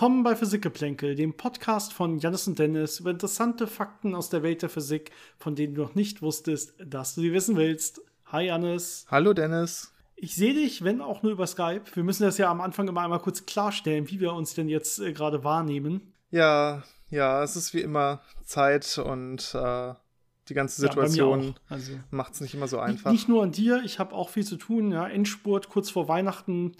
Willkommen bei Physikgeplänkel, dem Podcast von Janis und Dennis über interessante Fakten aus der Welt der Physik, von denen du noch nicht wusstest, dass du sie wissen willst. Hi Janis. Hallo Dennis. Ich sehe dich, wenn auch nur über Skype. Wir müssen das ja am Anfang immer einmal kurz klarstellen, wie wir uns denn jetzt äh, gerade wahrnehmen. Ja, ja, es ist wie immer Zeit und äh, die ganze Situation ja, also, macht es nicht immer so einfach. Nicht nur an dir, ich habe auch viel zu tun. Ja, Endspurt kurz vor Weihnachten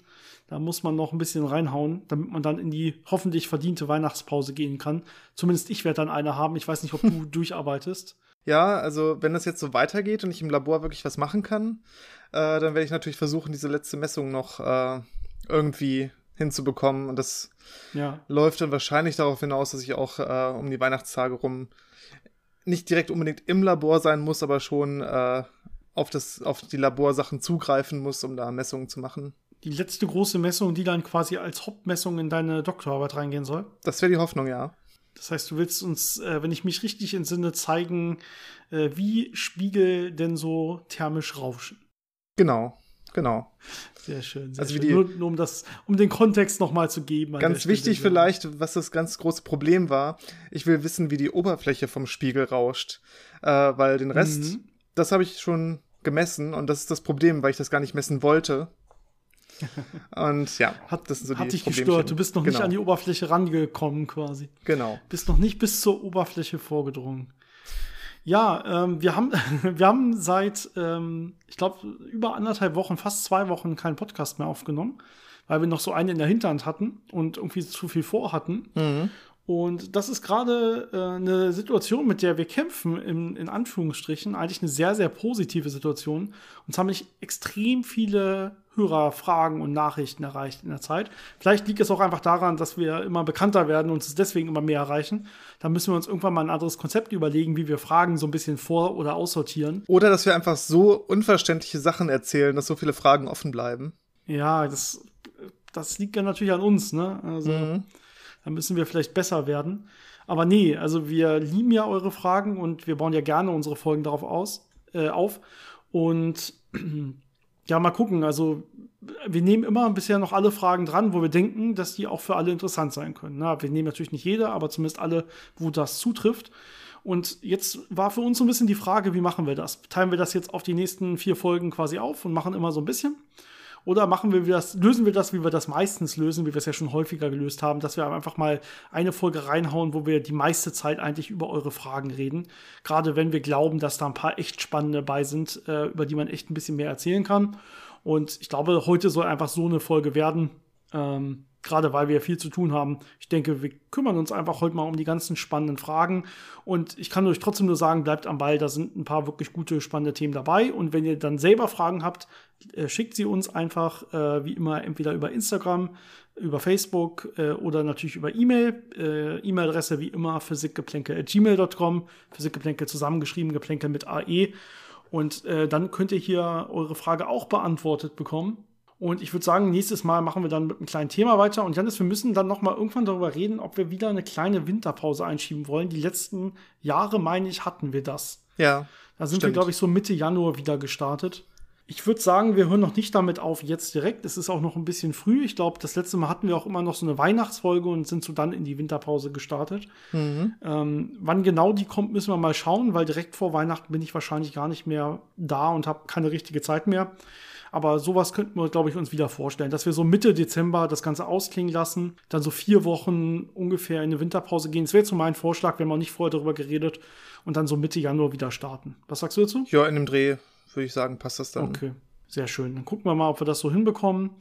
da muss man noch ein bisschen reinhauen, damit man dann in die hoffentlich verdiente Weihnachtspause gehen kann. Zumindest ich werde dann eine haben. Ich weiß nicht, ob du durcharbeitest. Ja, also wenn das jetzt so weitergeht und ich im Labor wirklich was machen kann, äh, dann werde ich natürlich versuchen, diese letzte Messung noch äh, irgendwie hinzubekommen. Und das ja. läuft dann wahrscheinlich darauf hinaus, dass ich auch äh, um die Weihnachtstage rum nicht direkt unbedingt im Labor sein muss, aber schon äh, auf, das, auf die Laborsachen zugreifen muss, um da Messungen zu machen die letzte große Messung, die dann quasi als Hauptmessung in deine Doktorarbeit reingehen soll? Das wäre die Hoffnung, ja. Das heißt, du willst uns, äh, wenn ich mich richtig entsinne, zeigen, äh, wie Spiegel denn so thermisch rauschen. Genau, genau. Sehr schön. Sehr also schön. Die, nur, nur, um das, um den Kontext nochmal zu geben. Ganz wichtig Stelle. vielleicht, was das ganz große Problem war. Ich will wissen, wie die Oberfläche vom Spiegel rauscht, äh, weil den Rest, mhm. das habe ich schon gemessen und das ist das Problem, weil ich das gar nicht messen wollte. Und ja, hat, das so hat dich gestört. Du bist noch genau. nicht an die Oberfläche rangekommen quasi. Genau. Bist noch nicht bis zur Oberfläche vorgedrungen. Ja, ähm, wir, haben, wir haben seit, ähm, ich glaube, über anderthalb Wochen, fast zwei Wochen keinen Podcast mehr aufgenommen, weil wir noch so einen in der Hinterhand hatten und irgendwie zu viel vorhatten. Mhm. Und das ist gerade äh, eine Situation, mit der wir kämpfen, in, in Anführungsstrichen, eigentlich eine sehr, sehr positive Situation. Uns haben mich extrem viele Hörerfragen und Nachrichten erreicht in der Zeit. Vielleicht liegt es auch einfach daran, dass wir immer bekannter werden und uns deswegen immer mehr erreichen. Da müssen wir uns irgendwann mal ein anderes Konzept überlegen, wie wir Fragen so ein bisschen vor- oder aussortieren. Oder dass wir einfach so unverständliche Sachen erzählen, dass so viele Fragen offen bleiben. Ja, das, das liegt ja natürlich an uns, ne? Also. Mhm da müssen wir vielleicht besser werden. Aber nee, also wir lieben ja eure Fragen und wir bauen ja gerne unsere Folgen darauf aus, äh, auf. Und ja, mal gucken. Also wir nehmen immer bisher noch alle Fragen dran, wo wir denken, dass die auch für alle interessant sein können. Na, wir nehmen natürlich nicht jede, aber zumindest alle, wo das zutrifft. Und jetzt war für uns so ein bisschen die Frage, wie machen wir das? Teilen wir das jetzt auf die nächsten vier Folgen quasi auf und machen immer so ein bisschen? Oder machen wir das, lösen wir das, wie wir das meistens lösen, wie wir es ja schon häufiger gelöst haben, dass wir einfach mal eine Folge reinhauen, wo wir die meiste Zeit eigentlich über eure Fragen reden. Gerade wenn wir glauben, dass da ein paar echt spannende dabei sind, äh, über die man echt ein bisschen mehr erzählen kann. Und ich glaube, heute soll einfach so eine Folge werden. Ähm, gerade weil wir viel zu tun haben. Ich denke, wir kümmern uns einfach heute mal um die ganzen spannenden Fragen. Und ich kann euch trotzdem nur sagen, bleibt am Ball, da sind ein paar wirklich gute, spannende Themen dabei. Und wenn ihr dann selber Fragen habt, äh, schickt sie uns einfach, äh, wie immer, entweder über Instagram, über Facebook äh, oder natürlich über E-Mail. Äh, E-Mail-Adresse wie immer physikgeplänke.gmail.com. Physikgeplänke zusammengeschrieben, Geplänke mit AE. Und äh, dann könnt ihr hier eure Frage auch beantwortet bekommen. Und ich würde sagen, nächstes Mal machen wir dann mit einem kleinen Thema weiter. Und Janis, wir müssen dann noch mal irgendwann darüber reden, ob wir wieder eine kleine Winterpause einschieben wollen. Die letzten Jahre, meine ich, hatten wir das. Ja. Da sind stimmt. wir, glaube ich, so Mitte Januar wieder gestartet. Ich würde sagen, wir hören noch nicht damit auf jetzt direkt. Es ist auch noch ein bisschen früh. Ich glaube, das letzte Mal hatten wir auch immer noch so eine Weihnachtsfolge und sind so dann in die Winterpause gestartet. Mhm. Ähm, wann genau die kommt, müssen wir mal schauen, weil direkt vor Weihnachten bin ich wahrscheinlich gar nicht mehr da und habe keine richtige Zeit mehr. Aber sowas könnten wir, glaube ich, uns wieder vorstellen, dass wir so Mitte Dezember das Ganze ausklingen lassen, dann so vier Wochen ungefähr in eine Winterpause gehen. Das wäre jetzt so mein Vorschlag, wir haben auch nicht vorher darüber geredet und dann so Mitte Januar wieder starten. Was sagst du dazu? Ja, in dem Dreh würde ich sagen, passt das dann. Okay, sehr schön. Dann gucken wir mal, ob wir das so hinbekommen.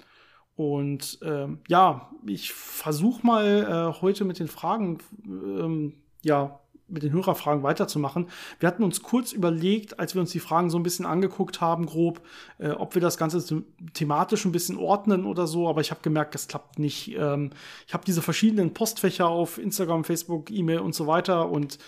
Und ähm, ja, ich versuche mal äh, heute mit den Fragen ähm, ja mit den Hörerfragen weiterzumachen. Wir hatten uns kurz überlegt, als wir uns die Fragen so ein bisschen angeguckt haben, grob, äh, ob wir das Ganze thematisch ein bisschen ordnen oder so, aber ich habe gemerkt, das klappt nicht. Ähm, ich habe diese verschiedenen Postfächer auf Instagram, Facebook, E-Mail und so weiter und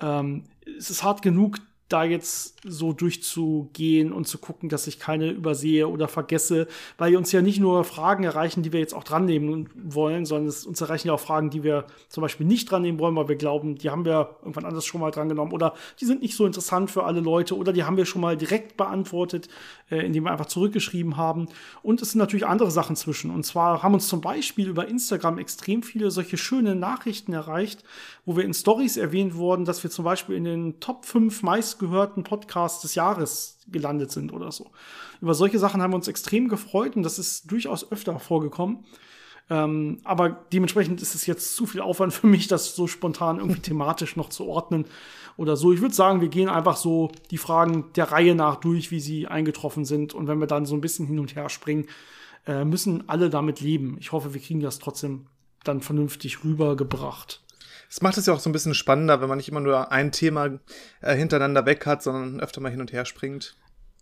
ähm, es ist hart genug, da jetzt so durchzugehen und zu gucken, dass ich keine übersehe oder vergesse, weil uns ja nicht nur Fragen erreichen, die wir jetzt auch dran nehmen wollen, sondern es uns erreichen ja auch Fragen, die wir zum Beispiel nicht dran nehmen wollen, weil wir glauben, die haben wir irgendwann anders schon mal dran genommen oder die sind nicht so interessant für alle Leute oder die haben wir schon mal direkt beantwortet, äh, indem wir einfach zurückgeschrieben haben. Und es sind natürlich andere Sachen zwischen. Und zwar haben uns zum Beispiel über Instagram extrem viele solche schöne Nachrichten erreicht, wo wir in Stories erwähnt wurden, dass wir zum Beispiel in den Top 5 meistgehörten Podcasts des Jahres gelandet sind oder so. Über solche Sachen haben wir uns extrem gefreut und das ist durchaus öfter vorgekommen. Ähm, aber dementsprechend ist es jetzt zu viel Aufwand für mich, das so spontan irgendwie thematisch noch zu ordnen oder so. Ich würde sagen, wir gehen einfach so die Fragen der Reihe nach durch, wie sie eingetroffen sind. Und wenn wir dann so ein bisschen hin und her springen, äh, müssen alle damit leben. Ich hoffe, wir kriegen das trotzdem dann vernünftig rübergebracht. Es macht es ja auch so ein bisschen spannender, wenn man nicht immer nur ein Thema äh, hintereinander weg hat, sondern öfter mal hin und her springt.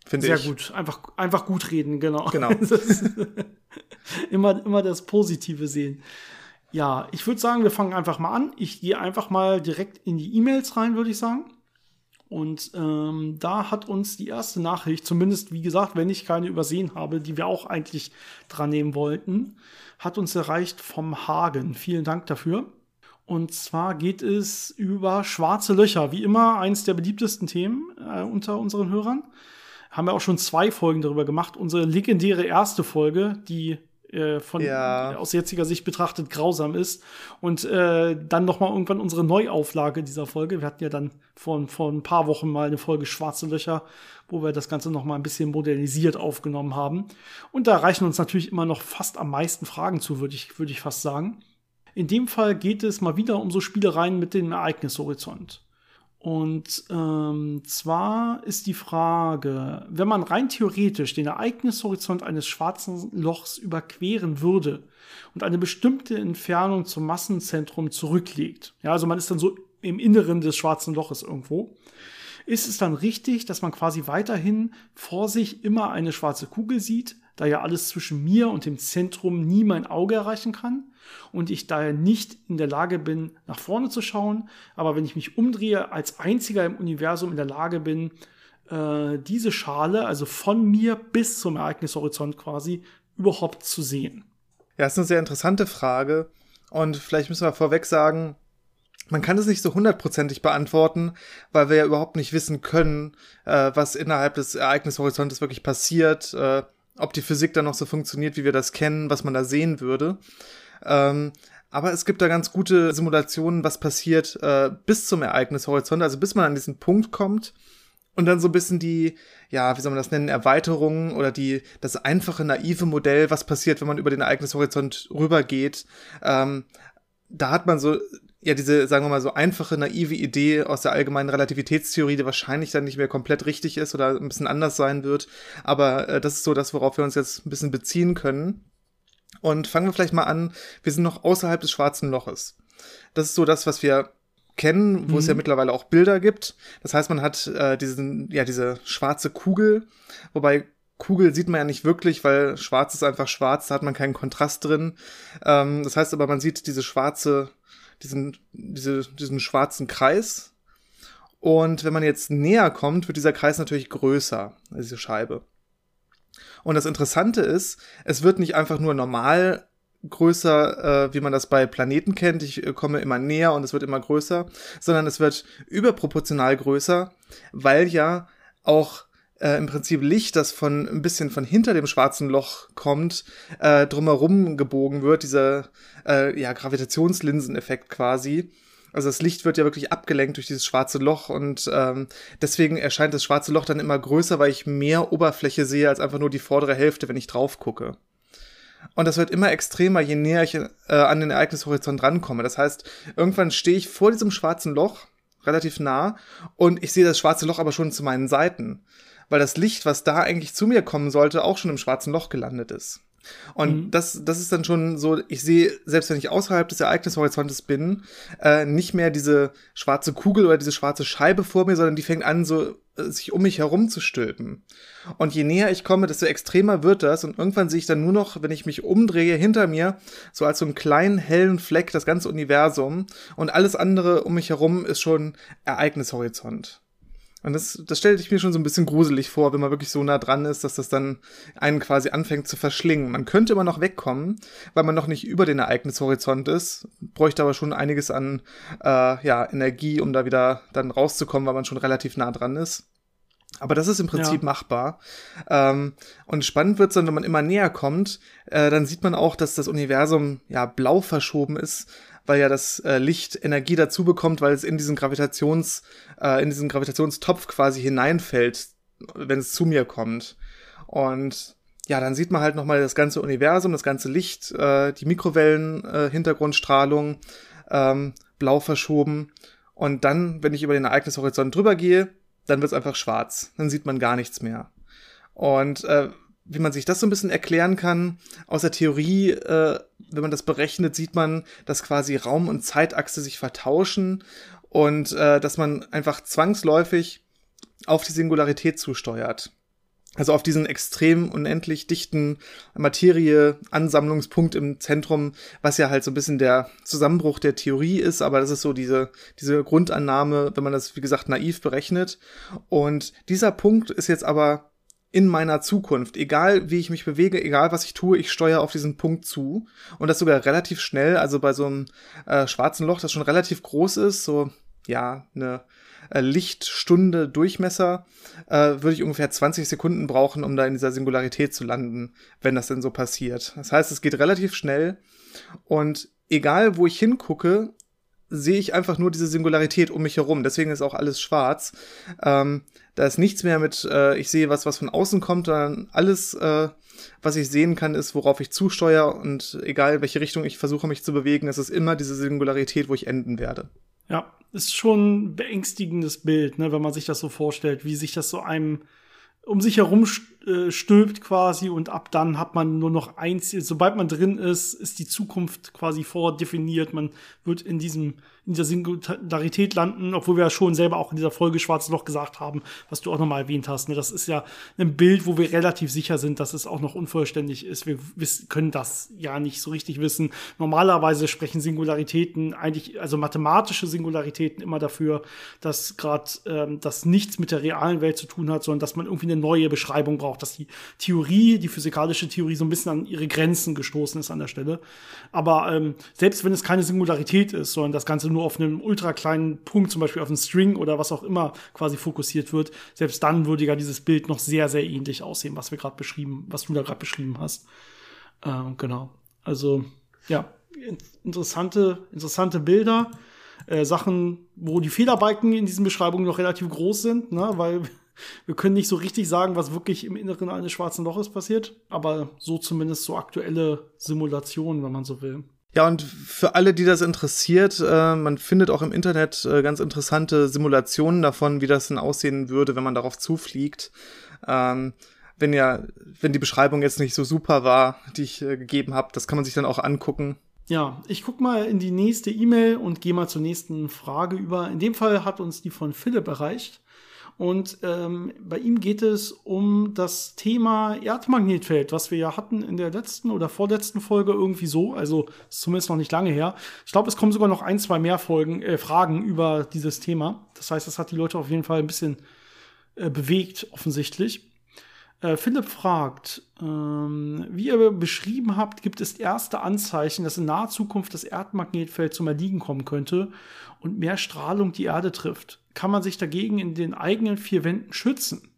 Finde ich. Sehr gut. Einfach, einfach gut reden, genau. Genau. immer, immer das Positive sehen. Ja, ich würde sagen, wir fangen einfach mal an. Ich gehe einfach mal direkt in die E-Mails rein, würde ich sagen. Und ähm, da hat uns die erste Nachricht, zumindest wie gesagt, wenn ich keine übersehen habe, die wir auch eigentlich dran nehmen wollten, hat uns erreicht vom Hagen. Vielen Dank dafür. Und zwar geht es über schwarze Löcher. Wie immer eines der beliebtesten Themen äh, unter unseren Hörern. Haben wir auch schon zwei Folgen darüber gemacht. Unsere legendäre erste Folge, die äh, von ja. aus jetziger Sicht betrachtet grausam ist. Und äh, dann noch mal irgendwann unsere Neuauflage dieser Folge. Wir hatten ja dann vor, vor ein paar Wochen mal eine Folge Schwarze Löcher, wo wir das Ganze noch mal ein bisschen modernisiert aufgenommen haben. Und da reichen uns natürlich immer noch fast am meisten Fragen zu, würde ich, würde ich fast sagen. In dem Fall geht es mal wieder um so Spielereien mit dem Ereignishorizont. Und ähm, zwar ist die Frage, wenn man rein theoretisch den Ereignishorizont eines schwarzen Lochs überqueren würde und eine bestimmte Entfernung zum Massenzentrum zurücklegt, ja, also man ist dann so im Inneren des schwarzen Loches irgendwo, ist es dann richtig, dass man quasi weiterhin vor sich immer eine schwarze Kugel sieht, da ja alles zwischen mir und dem Zentrum nie mein Auge erreichen kann? Und ich daher nicht in der Lage bin, nach vorne zu schauen. Aber wenn ich mich umdrehe, als einziger im Universum in der Lage bin, äh, diese Schale, also von mir bis zum Ereignishorizont quasi, überhaupt zu sehen. Ja, das ist eine sehr interessante Frage. Und vielleicht müssen wir vorweg sagen, man kann es nicht so hundertprozentig beantworten, weil wir ja überhaupt nicht wissen können, äh, was innerhalb des Ereignishorizontes wirklich passiert, äh, ob die Physik dann noch so funktioniert, wie wir das kennen, was man da sehen würde. Ähm, aber es gibt da ganz gute Simulationen, was passiert äh, bis zum Ereignishorizont, also bis man an diesen Punkt kommt und dann so ein bisschen die, ja, wie soll man das nennen, Erweiterungen oder die, das einfache, naive Modell, was passiert, wenn man über den Ereignishorizont rübergeht. Ähm, da hat man so, ja, diese, sagen wir mal, so einfache, naive Idee aus der allgemeinen Relativitätstheorie, die wahrscheinlich dann nicht mehr komplett richtig ist oder ein bisschen anders sein wird. Aber äh, das ist so das, worauf wir uns jetzt ein bisschen beziehen können. Und fangen wir vielleicht mal an, wir sind noch außerhalb des schwarzen Loches. Das ist so das, was wir kennen, wo mhm. es ja mhm. mittlerweile auch Bilder gibt. Das heißt, man hat äh, diesen, ja, diese schwarze Kugel, wobei Kugel sieht man ja nicht wirklich, weil schwarz ist einfach schwarz, da hat man keinen Kontrast drin. Ähm, das heißt aber, man sieht diese schwarze, diesen, diese, diesen schwarzen Kreis. Und wenn man jetzt näher kommt, wird dieser Kreis natürlich größer, diese Scheibe. Und das Interessante ist, es wird nicht einfach nur normal größer, äh, wie man das bei Planeten kennt. Ich äh, komme immer näher und es wird immer größer, sondern es wird überproportional größer, weil ja auch äh, im Prinzip Licht, das von ein bisschen von hinter dem schwarzen Loch kommt, äh, drumherum gebogen wird, dieser äh, ja, Gravitationslinseneffekt quasi. Also das Licht wird ja wirklich abgelenkt durch dieses schwarze Loch und ähm, deswegen erscheint das schwarze Loch dann immer größer, weil ich mehr Oberfläche sehe als einfach nur die vordere Hälfte, wenn ich drauf gucke. Und das wird immer extremer, je näher ich äh, an den Ereignishorizont rankomme. Das heißt, irgendwann stehe ich vor diesem schwarzen Loch, relativ nah, und ich sehe das schwarze Loch aber schon zu meinen Seiten. Weil das Licht, was da eigentlich zu mir kommen sollte, auch schon im schwarzen Loch gelandet ist. Und mhm. das, das ist dann schon so, ich sehe, selbst wenn ich außerhalb des Ereignishorizontes bin, äh, nicht mehr diese schwarze Kugel oder diese schwarze Scheibe vor mir, sondern die fängt an, so äh, sich um mich herum zu stülpen. Und je näher ich komme, desto extremer wird das. Und irgendwann sehe ich dann nur noch, wenn ich mich umdrehe, hinter mir, so als so einen kleinen hellen Fleck das ganze Universum. Und alles andere um mich herum ist schon Ereignishorizont. Und das, das stelle ich mir schon so ein bisschen gruselig vor, wenn man wirklich so nah dran ist, dass das dann einen quasi anfängt zu verschlingen. Man könnte immer noch wegkommen, weil man noch nicht über den Ereignishorizont ist, bräuchte aber schon einiges an äh, ja, Energie, um da wieder dann rauszukommen, weil man schon relativ nah dran ist. Aber das ist im Prinzip ja. machbar. Ähm, und spannend wird es dann, wenn man immer näher kommt, äh, dann sieht man auch, dass das Universum ja blau verschoben ist weil ja das äh, Licht Energie dazu bekommt, weil es in diesen Gravitations, äh, in diesen Gravitationstopf quasi hineinfällt, wenn es zu mir kommt. Und ja, dann sieht man halt nochmal das ganze Universum, das ganze Licht, äh, die Mikrowellen, äh, Hintergrundstrahlung, ähm, blau verschoben. Und dann, wenn ich über den Ereignishorizont drüber gehe, dann wird es einfach schwarz. Dann sieht man gar nichts mehr. Und äh, wie man sich das so ein bisschen erklären kann, aus der Theorie, äh, wenn man das berechnet, sieht man, dass quasi Raum und Zeitachse sich vertauschen und äh, dass man einfach zwangsläufig auf die Singularität zusteuert. Also auf diesen extrem unendlich dichten Materie-Ansammlungspunkt im Zentrum, was ja halt so ein bisschen der Zusammenbruch der Theorie ist, aber das ist so diese, diese Grundannahme, wenn man das, wie gesagt, naiv berechnet. Und dieser Punkt ist jetzt aber in meiner Zukunft. Egal wie ich mich bewege, egal was ich tue, ich steuere auf diesen Punkt zu. Und das sogar relativ schnell, also bei so einem äh, schwarzen Loch, das schon relativ groß ist, so ja, eine äh, Lichtstunde Durchmesser, äh, würde ich ungefähr 20 Sekunden brauchen, um da in dieser Singularität zu landen, wenn das denn so passiert. Das heißt, es geht relativ schnell und egal wo ich hingucke, sehe ich einfach nur diese Singularität um mich herum. Deswegen ist auch alles schwarz. Ähm, da ist nichts mehr mit, äh, ich sehe was, was von außen kommt, sondern alles, äh, was ich sehen kann, ist, worauf ich zusteuere und egal welche Richtung ich versuche mich zu bewegen, es ist immer diese Singularität, wo ich enden werde. Ja, ist schon ein beängstigendes Bild, ne, wenn man sich das so vorstellt, wie sich das so einem um sich herum äh, stülpt quasi und ab dann hat man nur noch eins. Sobald man drin ist, ist die Zukunft quasi vordefiniert. Man wird in diesem in dieser Singularität landen, obwohl wir ja schon selber auch in dieser Folge Schwarzes Loch gesagt haben, was du auch nochmal erwähnt hast. Ne? Das ist ja ein Bild, wo wir relativ sicher sind, dass es auch noch unvollständig ist. Wir können das ja nicht so richtig wissen. Normalerweise sprechen Singularitäten eigentlich, also mathematische Singularitäten immer dafür, dass gerade ähm, das nichts mit der realen Welt zu tun hat, sondern dass man irgendwie eine neue Beschreibung braucht, dass die Theorie, die physikalische Theorie so ein bisschen an ihre Grenzen gestoßen ist an der Stelle. Aber ähm, selbst wenn es keine Singularität ist, sondern das Ganze nur auf einem ultra kleinen Punkt, zum Beispiel auf einen String oder was auch immer quasi fokussiert wird, selbst dann würde ja dieses Bild noch sehr, sehr ähnlich aussehen, was wir gerade beschrieben, was du da gerade beschrieben hast. Ähm, genau. Also, ja, interessante, interessante Bilder. Äh, Sachen, wo die Fehlerbalken in diesen Beschreibungen noch relativ groß sind, ne, weil wir können nicht so richtig sagen, was wirklich im Inneren eines schwarzen Loches passiert, aber so zumindest so aktuelle Simulationen, wenn man so will. Ja, und für alle, die das interessiert, äh, man findet auch im Internet äh, ganz interessante Simulationen davon, wie das denn aussehen würde, wenn man darauf zufliegt. Ähm, wenn ja, wenn die Beschreibung jetzt nicht so super war, die ich äh, gegeben habe, das kann man sich dann auch angucken. Ja, ich guck mal in die nächste E-Mail und gehe mal zur nächsten Frage über. In dem Fall hat uns die von Philipp erreicht. Und ähm, bei ihm geht es um das Thema Erdmagnetfeld, was wir ja hatten in der letzten oder vorletzten Folge irgendwie so. Also zumindest noch nicht lange her. Ich glaube, es kommen sogar noch ein, zwei mehr Folgen, äh, Fragen über dieses Thema. Das heißt, das hat die Leute auf jeden Fall ein bisschen äh, bewegt, offensichtlich. Äh, Philipp fragt, ähm, wie ihr beschrieben habt, gibt es erste Anzeichen, dass in naher Zukunft das Erdmagnetfeld zum Erliegen kommen könnte und mehr Strahlung die Erde trifft. Kann man sich dagegen in den eigenen vier Wänden schützen?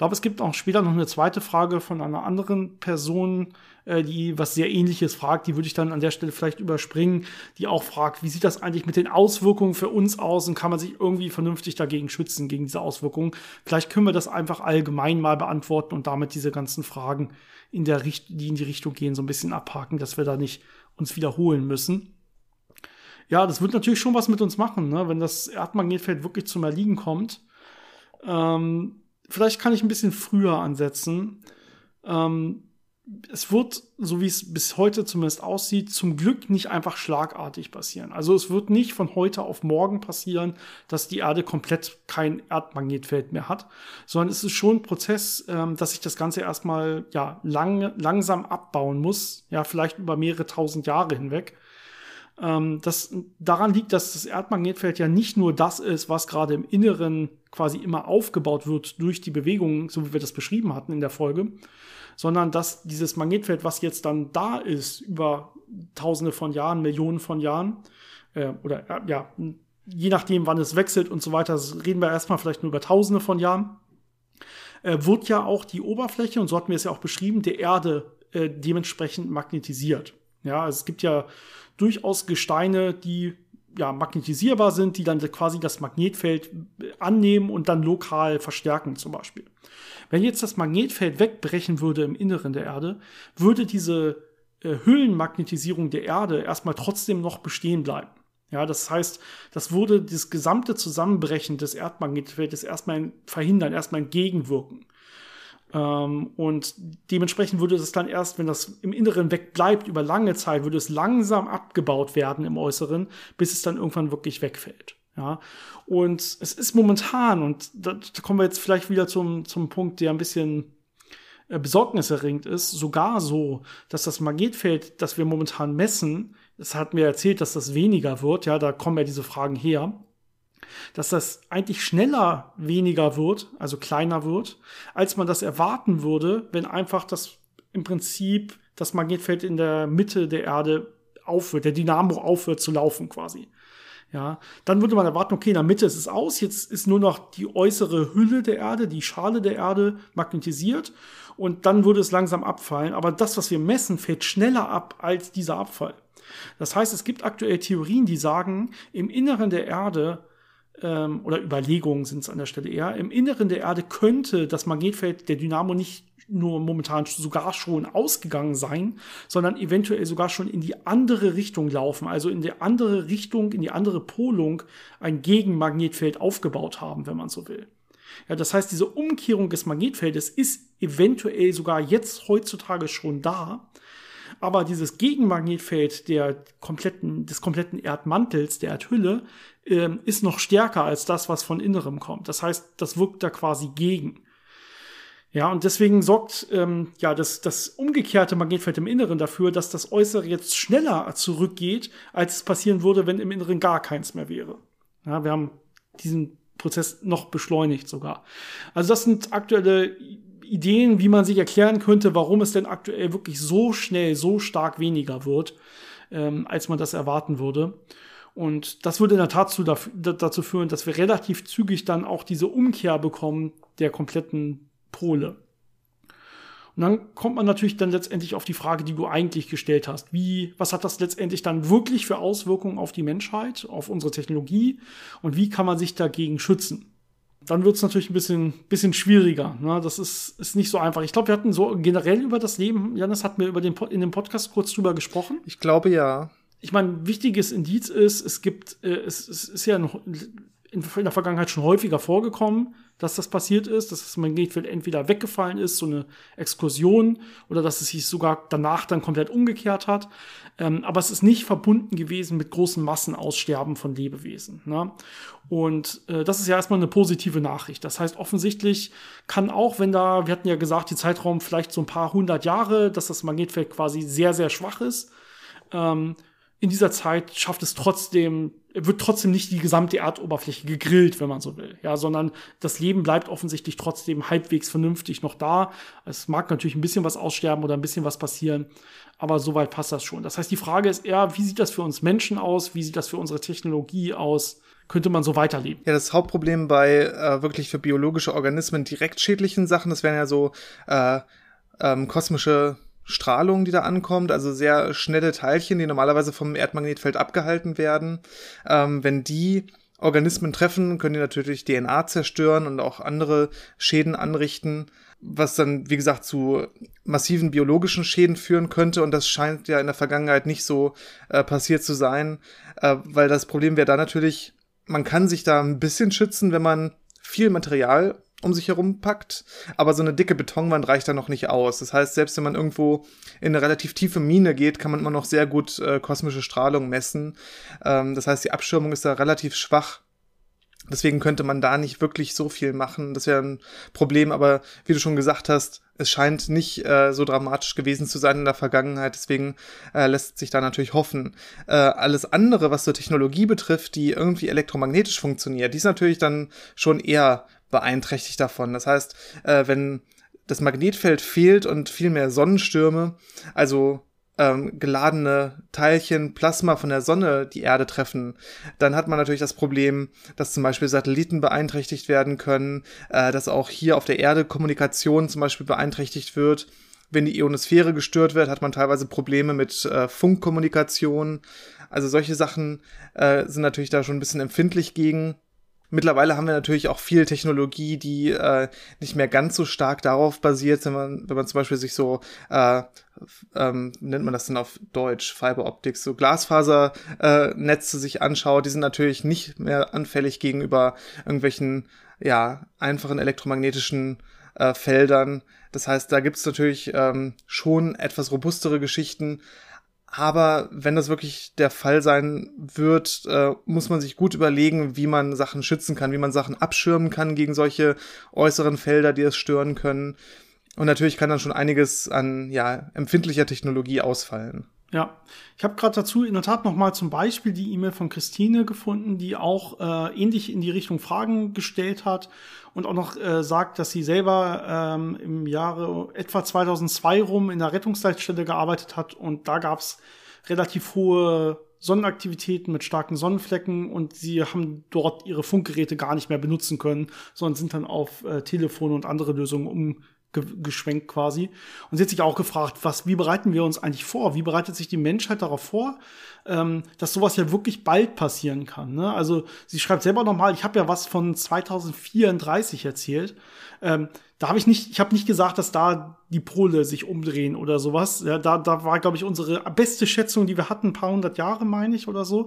Ich glaube, es gibt auch später noch eine zweite Frage von einer anderen Person, äh, die was sehr ähnliches fragt. Die würde ich dann an der Stelle vielleicht überspringen, die auch fragt, wie sieht das eigentlich mit den Auswirkungen für uns aus und kann man sich irgendwie vernünftig dagegen schützen, gegen diese Auswirkungen? Vielleicht können wir das einfach allgemein mal beantworten und damit diese ganzen Fragen in der Richt die in die Richtung gehen, so ein bisschen abhaken, dass wir da nicht uns wiederholen müssen. Ja, das wird natürlich schon was mit uns machen, ne? wenn das Erdmagnetfeld wirklich zum Erliegen kommt. Ähm, vielleicht kann ich ein bisschen früher ansetzen. Ähm, es wird, so wie es bis heute zumindest aussieht, zum Glück nicht einfach schlagartig passieren. Also es wird nicht von heute auf morgen passieren, dass die Erde komplett kein Erdmagnetfeld mehr hat, sondern es ist schon ein Prozess, ähm, dass sich das Ganze erstmal ja lang, langsam abbauen muss, ja vielleicht über mehrere tausend Jahre hinweg. Ähm, das daran liegt, dass das Erdmagnetfeld ja nicht nur das ist, was gerade im Inneren quasi immer aufgebaut wird durch die Bewegungen, so wie wir das beschrieben hatten in der Folge, sondern dass dieses Magnetfeld, was jetzt dann da ist, über Tausende von Jahren, Millionen von Jahren, äh, oder äh, ja, je nachdem, wann es wechselt und so weiter, reden wir erstmal vielleicht nur über Tausende von Jahren, äh, wird ja auch die Oberfläche, und so hatten wir es ja auch beschrieben, der Erde äh, dementsprechend magnetisiert. Ja, also es gibt ja durchaus Gesteine, die ja, magnetisierbar sind, die dann quasi das Magnetfeld annehmen und dann lokal verstärken zum Beispiel. Wenn jetzt das Magnetfeld wegbrechen würde im Inneren der Erde, würde diese äh, Hüllenmagnetisierung der Erde erstmal trotzdem noch bestehen bleiben. Ja, das heißt, das würde das gesamte Zusammenbrechen des Erdmagnetfeldes erstmal verhindern, erstmal entgegenwirken. Ähm, und dementsprechend würde es dann erst, wenn das im Inneren wegbleibt, über lange Zeit, würde es langsam abgebaut werden im Äußeren, bis es dann irgendwann wirklich wegfällt. Ja, und es ist momentan, und da, da kommen wir jetzt vielleicht wieder zum, zum Punkt, der ein bisschen äh, besorgniserregend ist, sogar so, dass das Magnetfeld, das wir momentan messen, es hat mir erzählt, dass das weniger wird, ja, da kommen ja diese Fragen her, dass das eigentlich schneller weniger wird, also kleiner wird, als man das erwarten würde, wenn einfach das im Prinzip das Magnetfeld in der Mitte der Erde aufhört, der Dynamo aufhört zu laufen quasi. Ja, dann würde man erwarten, okay, in der Mitte ist es aus, jetzt ist nur noch die äußere Hülle der Erde, die Schale der Erde magnetisiert und dann würde es langsam abfallen. Aber das, was wir messen, fällt schneller ab als dieser Abfall. Das heißt, es gibt aktuell Theorien, die sagen, im Inneren der Erde ähm, oder Überlegungen sind es an der Stelle eher, im Inneren der Erde könnte das Magnetfeld der Dynamo nicht nur momentan sogar schon ausgegangen sein, sondern eventuell sogar schon in die andere Richtung laufen, also in die andere Richtung, in die andere Polung ein Gegenmagnetfeld aufgebaut haben, wenn man so will. Ja, das heißt, diese Umkehrung des Magnetfeldes ist eventuell sogar jetzt heutzutage schon da. Aber dieses Gegenmagnetfeld der kompletten, des kompletten Erdmantels, der Erdhülle, äh, ist noch stärker als das, was von innerem kommt. Das heißt, das wirkt da quasi gegen. Ja, und deswegen sorgt ähm, ja das, das umgekehrte Magnetfeld im Inneren dafür, dass das Äußere jetzt schneller zurückgeht, als es passieren würde, wenn im Inneren gar keins mehr wäre. Ja, wir haben diesen Prozess noch beschleunigt sogar. Also das sind aktuelle Ideen, wie man sich erklären könnte, warum es denn aktuell wirklich so schnell, so stark weniger wird, ähm, als man das erwarten würde. Und das würde in der Tat zu, dazu führen, dass wir relativ zügig dann auch diese Umkehr bekommen der kompletten Pole. Und dann kommt man natürlich dann letztendlich auf die Frage, die du eigentlich gestellt hast. Wie, was hat das letztendlich dann wirklich für Auswirkungen auf die Menschheit, auf unsere Technologie und wie kann man sich dagegen schützen? Dann wird es natürlich ein bisschen, bisschen schwieriger. Ne? Das ist, ist nicht so einfach. Ich glaube, wir hatten so generell über das Leben, Janis hat mir über den, in dem Podcast kurz drüber gesprochen. Ich glaube ja. Ich meine, wichtiges Indiz ist, es gibt, äh, es, es ist ja noch in, der Vergangenheit schon häufiger vorgekommen, dass das passiert ist, dass das Magnetfeld entweder weggefallen ist, so eine Exkursion, oder dass es sich sogar danach dann komplett umgekehrt hat. Ähm, aber es ist nicht verbunden gewesen mit großen Massenaussterben von Lebewesen. Ne? Und äh, das ist ja erstmal eine positive Nachricht. Das heißt, offensichtlich kann auch, wenn da, wir hatten ja gesagt, die Zeitraum vielleicht so ein paar hundert Jahre, dass das Magnetfeld quasi sehr, sehr schwach ist. Ähm, in dieser Zeit schafft es trotzdem, wird trotzdem nicht die gesamte Erdoberfläche gegrillt, wenn man so will, ja, sondern das Leben bleibt offensichtlich trotzdem halbwegs vernünftig noch da. Es mag natürlich ein bisschen was aussterben oder ein bisschen was passieren, aber soweit passt das schon. Das heißt, die Frage ist eher, wie sieht das für uns Menschen aus? Wie sieht das für unsere Technologie aus? Könnte man so weiterleben? Ja, das Hauptproblem bei äh, wirklich für biologische Organismen direkt schädlichen Sachen, das wären ja so äh, ähm, kosmische Strahlung, die da ankommt, also sehr schnelle Teilchen, die normalerweise vom Erdmagnetfeld abgehalten werden. Ähm, wenn die Organismen treffen, können die natürlich DNA zerstören und auch andere Schäden anrichten, was dann, wie gesagt, zu massiven biologischen Schäden führen könnte. Und das scheint ja in der Vergangenheit nicht so äh, passiert zu sein, äh, weil das Problem wäre da natürlich, man kann sich da ein bisschen schützen, wenn man viel Material um sich herum packt, aber so eine dicke Betonwand reicht da noch nicht aus. Das heißt, selbst wenn man irgendwo in eine relativ tiefe Mine geht, kann man immer noch sehr gut äh, kosmische Strahlung messen. Ähm, das heißt, die Abschirmung ist da relativ schwach. Deswegen könnte man da nicht wirklich so viel machen. Das wäre ein Problem, aber wie du schon gesagt hast, es scheint nicht äh, so dramatisch gewesen zu sein in der Vergangenheit, deswegen äh, lässt sich da natürlich hoffen. Äh, alles andere, was so Technologie betrifft, die irgendwie elektromagnetisch funktioniert, die ist natürlich dann schon eher beeinträchtigt davon. Das heißt, äh, wenn das Magnetfeld fehlt und viel mehr Sonnenstürme, also ähm, geladene Teilchen Plasma von der Sonne die Erde treffen, dann hat man natürlich das Problem, dass zum Beispiel Satelliten beeinträchtigt werden können, äh, dass auch hier auf der Erde Kommunikation zum Beispiel beeinträchtigt wird. Wenn die Ionosphäre gestört wird, hat man teilweise Probleme mit äh, Funkkommunikation. Also solche Sachen äh, sind natürlich da schon ein bisschen empfindlich gegen. Mittlerweile haben wir natürlich auch viel Technologie, die äh, nicht mehr ganz so stark darauf basiert, wenn man, wenn man zum Beispiel sich so, äh, ähm, nennt man das denn auf Deutsch, Fiber Optics, so Glasfasernetze äh, sich anschaut, die sind natürlich nicht mehr anfällig gegenüber irgendwelchen, ja, einfachen elektromagnetischen äh, Feldern. Das heißt, da gibt's natürlich ähm, schon etwas robustere Geschichten, aber wenn das wirklich der Fall sein wird, äh, muss man sich gut überlegen, wie man Sachen schützen kann, wie man Sachen abschirmen kann gegen solche äußeren Felder, die es stören können. Und natürlich kann dann schon einiges an ja, empfindlicher Technologie ausfallen. Ja, ich habe gerade dazu in der Tat noch mal zum Beispiel die E-Mail von Christine gefunden, die auch äh, ähnlich in die Richtung Fragen gestellt hat und auch noch äh, sagt, dass sie selber ähm, im Jahre etwa 2002 rum in der Rettungsleitstelle gearbeitet hat und da gab es relativ hohe Sonnenaktivitäten mit starken Sonnenflecken und sie haben dort ihre Funkgeräte gar nicht mehr benutzen können, sondern sind dann auf äh, Telefone und andere Lösungen um geschwenkt quasi. Und sie hat sich auch gefragt, was, wie bereiten wir uns eigentlich vor? Wie bereitet sich die Menschheit darauf vor, ähm, dass sowas ja wirklich bald passieren kann? Ne? Also sie schreibt selber nochmal, ich habe ja was von 2034 erzählt. Ähm, da habe ich nicht, ich habe nicht gesagt, dass da die Pole sich umdrehen oder sowas. Ja, da, da war, glaube ich, unsere beste Schätzung, die wir hatten, ein paar hundert Jahre, meine ich, oder so.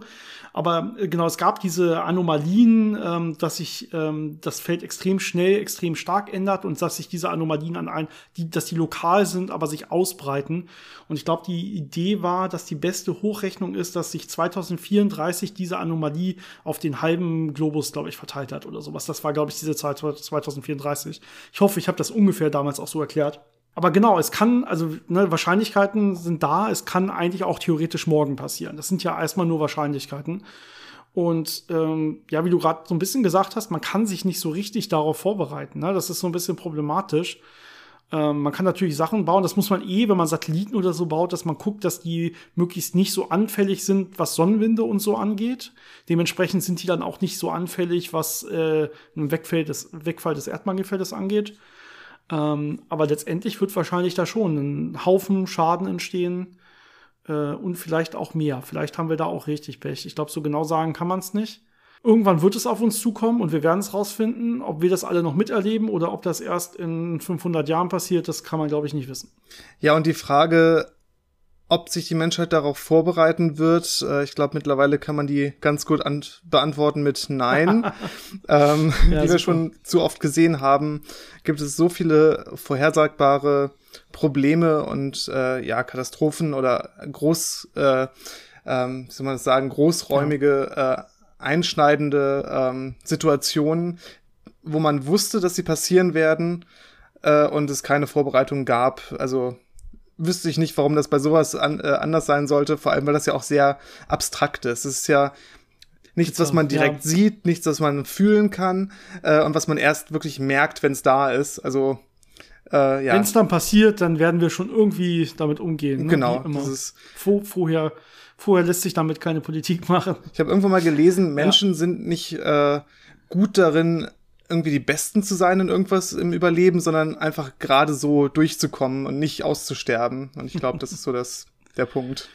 Aber äh, genau, es gab diese Anomalien, ähm, dass sich ähm, das Feld extrem schnell, extrem stark ändert und dass sich diese Anomalien an ein, die, dass die lokal sind, aber sich ausbreiten. Und ich glaube, die Idee war, dass die beste Hochrechnung ist, dass sich 2034 diese Anomalie auf den halben Globus, glaube ich, verteilt hat oder sowas. Das war, glaube ich, diese Zeit 2034. Ich hoffe, ich habe das ungefähr damals auch so erklärt. Aber genau, es kann, also ne, Wahrscheinlichkeiten sind da, es kann eigentlich auch theoretisch morgen passieren. Das sind ja erstmal nur Wahrscheinlichkeiten. Und ähm, ja, wie du gerade so ein bisschen gesagt hast, man kann sich nicht so richtig darauf vorbereiten. Ne? Das ist so ein bisschen problematisch. Ähm, man kann natürlich Sachen bauen, das muss man eh, wenn man Satelliten oder so baut, dass man guckt, dass die möglichst nicht so anfällig sind, was Sonnenwinde und so angeht. Dementsprechend sind die dann auch nicht so anfällig, was äh, einen Wegfall des, Wegfall des Erdmagnetfeldes angeht. Ähm, aber letztendlich wird wahrscheinlich da schon ein Haufen Schaden entstehen äh, und vielleicht auch mehr. Vielleicht haben wir da auch richtig Pech. Ich glaube, so genau sagen kann man es nicht. Irgendwann wird es auf uns zukommen und wir werden es rausfinden. Ob wir das alle noch miterleben oder ob das erst in 500 Jahren passiert, das kann man, glaube ich, nicht wissen. Ja, und die Frage, ob sich die Menschheit darauf vorbereiten wird, äh, ich glaube, mittlerweile kann man die ganz gut beantworten mit Nein. ähm, ja, wie wir schon zu oft gesehen haben, gibt es so viele vorhersagbare Probleme und äh, ja, Katastrophen oder groß, äh, ähm, wie soll man das sagen, großräumige ja. äh, einschneidende ähm, Situationen, wo man wusste, dass sie passieren werden äh, und es keine Vorbereitung gab. Also wüsste ich nicht, warum das bei sowas an, äh, anders sein sollte, vor allem weil das ja auch sehr abstrakt ist. Es ist ja nichts, was man direkt ja. sieht, nichts, was man fühlen kann äh, und was man erst wirklich merkt, wenn es da ist. Also äh, ja. Wenn es dann passiert, dann werden wir schon irgendwie damit umgehen. Ne? Genau. Vor vorher Vorher lässt sich damit keine Politik machen. Ich habe irgendwann mal gelesen, Menschen ja. sind nicht äh, gut darin, irgendwie die Besten zu sein in irgendwas im Überleben, sondern einfach gerade so durchzukommen und nicht auszusterben. Und ich glaube, das ist so das, der Punkt.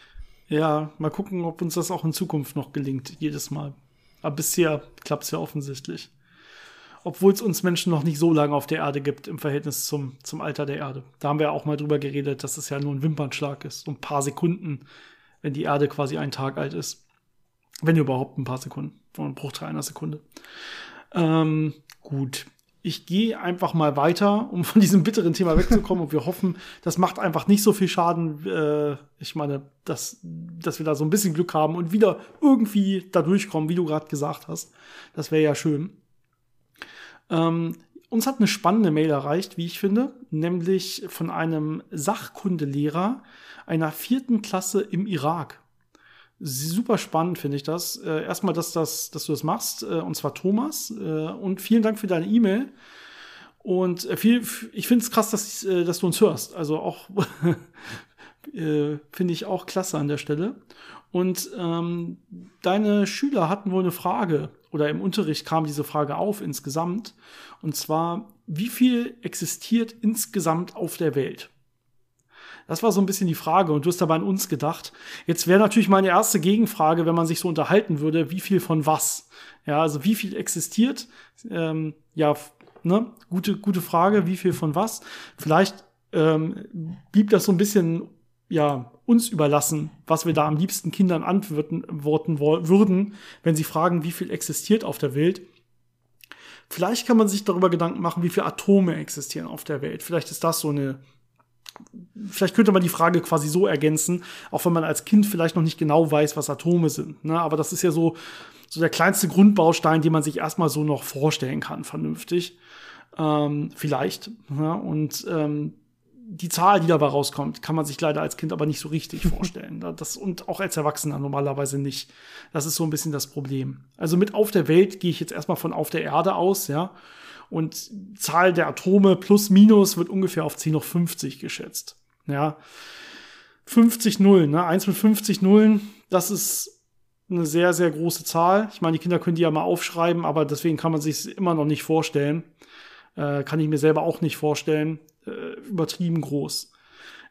Ja, mal gucken, ob uns das auch in Zukunft noch gelingt, jedes Mal. Aber bisher klappt es ja offensichtlich. Obwohl es uns Menschen noch nicht so lange auf der Erde gibt im Verhältnis zum, zum Alter der Erde. Da haben wir auch mal drüber geredet, dass es ja nur ein Wimpernschlag ist, so ein paar Sekunden wenn die Erde quasi einen Tag alt ist. Wenn überhaupt ein paar Sekunden, ein Bruchteil einer Sekunde. Ähm, gut. Ich gehe einfach mal weiter, um von diesem bitteren Thema wegzukommen. und wir hoffen, das macht einfach nicht so viel Schaden. Äh, ich meine, dass, dass wir da so ein bisschen Glück haben und wieder irgendwie da durchkommen, wie du gerade gesagt hast. Das wäre ja schön. Ähm, uns hat eine spannende Mail erreicht, wie ich finde, nämlich von einem Sachkundelehrer einer vierten Klasse im Irak. Super spannend finde ich das. Äh, erstmal, dass, das, dass du das machst, äh, und zwar Thomas. Äh, und vielen Dank für deine E-Mail. Und viel, ich finde es krass, dass, dass du uns hörst. Also auch finde ich auch klasse an der Stelle. Und ähm, deine Schüler hatten wohl eine Frage, oder im Unterricht kam diese Frage auf insgesamt. Und zwar, wie viel existiert insgesamt auf der Welt? Das war so ein bisschen die Frage und du hast dabei an uns gedacht. Jetzt wäre natürlich meine erste Gegenfrage, wenn man sich so unterhalten würde, wie viel von was? Ja, also wie viel existiert? Ähm, ja, ne, gute, gute Frage, wie viel von was? Vielleicht ähm, blieb das so ein bisschen, ja, uns überlassen, was wir da am liebsten Kindern antworten würden, wenn sie fragen, wie viel existiert auf der Welt. Vielleicht kann man sich darüber Gedanken machen, wie viele Atome existieren auf der Welt. Vielleicht ist das so eine vielleicht könnte man die Frage quasi so ergänzen, auch wenn man als Kind vielleicht noch nicht genau weiß, was Atome sind. Ne? Aber das ist ja so, so der kleinste Grundbaustein, den man sich erstmal so noch vorstellen kann, vernünftig. Ähm, vielleicht. Ja? Und ähm, die Zahl, die dabei rauskommt, kann man sich leider als Kind aber nicht so richtig vorstellen. Das, und auch als Erwachsener normalerweise nicht. Das ist so ein bisschen das Problem. Also mit auf der Welt gehe ich jetzt erstmal von auf der Erde aus, ja. Und Zahl der Atome plus minus wird ungefähr auf 10 hoch 50 geschätzt. Ja. 50 Nullen, ne? 1 mit 50 Nullen, das ist eine sehr, sehr große Zahl. Ich meine, die Kinder können die ja mal aufschreiben, aber deswegen kann man sich immer noch nicht vorstellen. Äh, kann ich mir selber auch nicht vorstellen. Äh, übertrieben groß.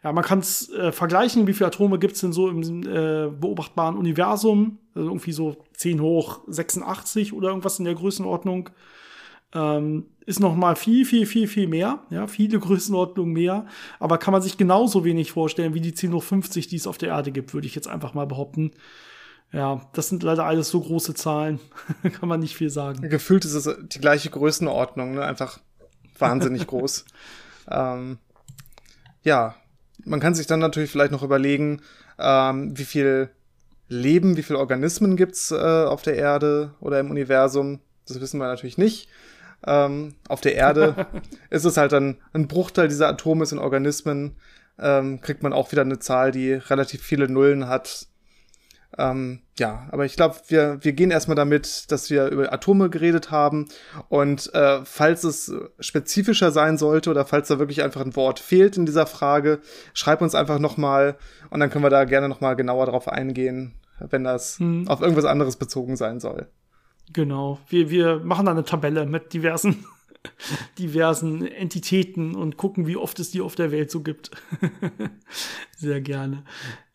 Ja, man kann es äh, vergleichen, wie viele Atome gibt es denn so im äh, beobachtbaren Universum. Also irgendwie so 10 hoch 86 oder irgendwas in der Größenordnung ähm, ist noch mal viel, viel, viel, viel mehr. Ja, viele Größenordnungen mehr. Aber kann man sich genauso wenig vorstellen wie die 10 hoch 50, die es auf der Erde gibt, würde ich jetzt einfach mal behaupten. Ja, das sind leider alles so große Zahlen. kann man nicht viel sagen. Gefühlt ist es die gleiche Größenordnung, ne? Einfach wahnsinnig groß. Ähm, ja, man kann sich dann natürlich vielleicht noch überlegen, ähm, wie viel Leben, wie viele Organismen gibt's äh, auf der Erde oder im Universum. Das wissen wir natürlich nicht ähm, auf der Erde ist es halt dann ein Bruchteil dieser Atome sind Organismen, ähm, kriegt man auch wieder eine Zahl, die relativ viele Nullen hat. Ähm, ja, aber ich glaube, wir, wir gehen erstmal damit, dass wir über Atome geredet haben. Und äh, falls es spezifischer sein sollte oder falls da wirklich einfach ein Wort fehlt in dieser Frage, schreib uns einfach nochmal und dann können wir da gerne nochmal genauer drauf eingehen, wenn das hm. auf irgendwas anderes bezogen sein soll. Genau. Wir, wir machen da eine Tabelle mit diversen, diversen Entitäten und gucken, wie oft es die auf der Welt so gibt. Sehr gerne.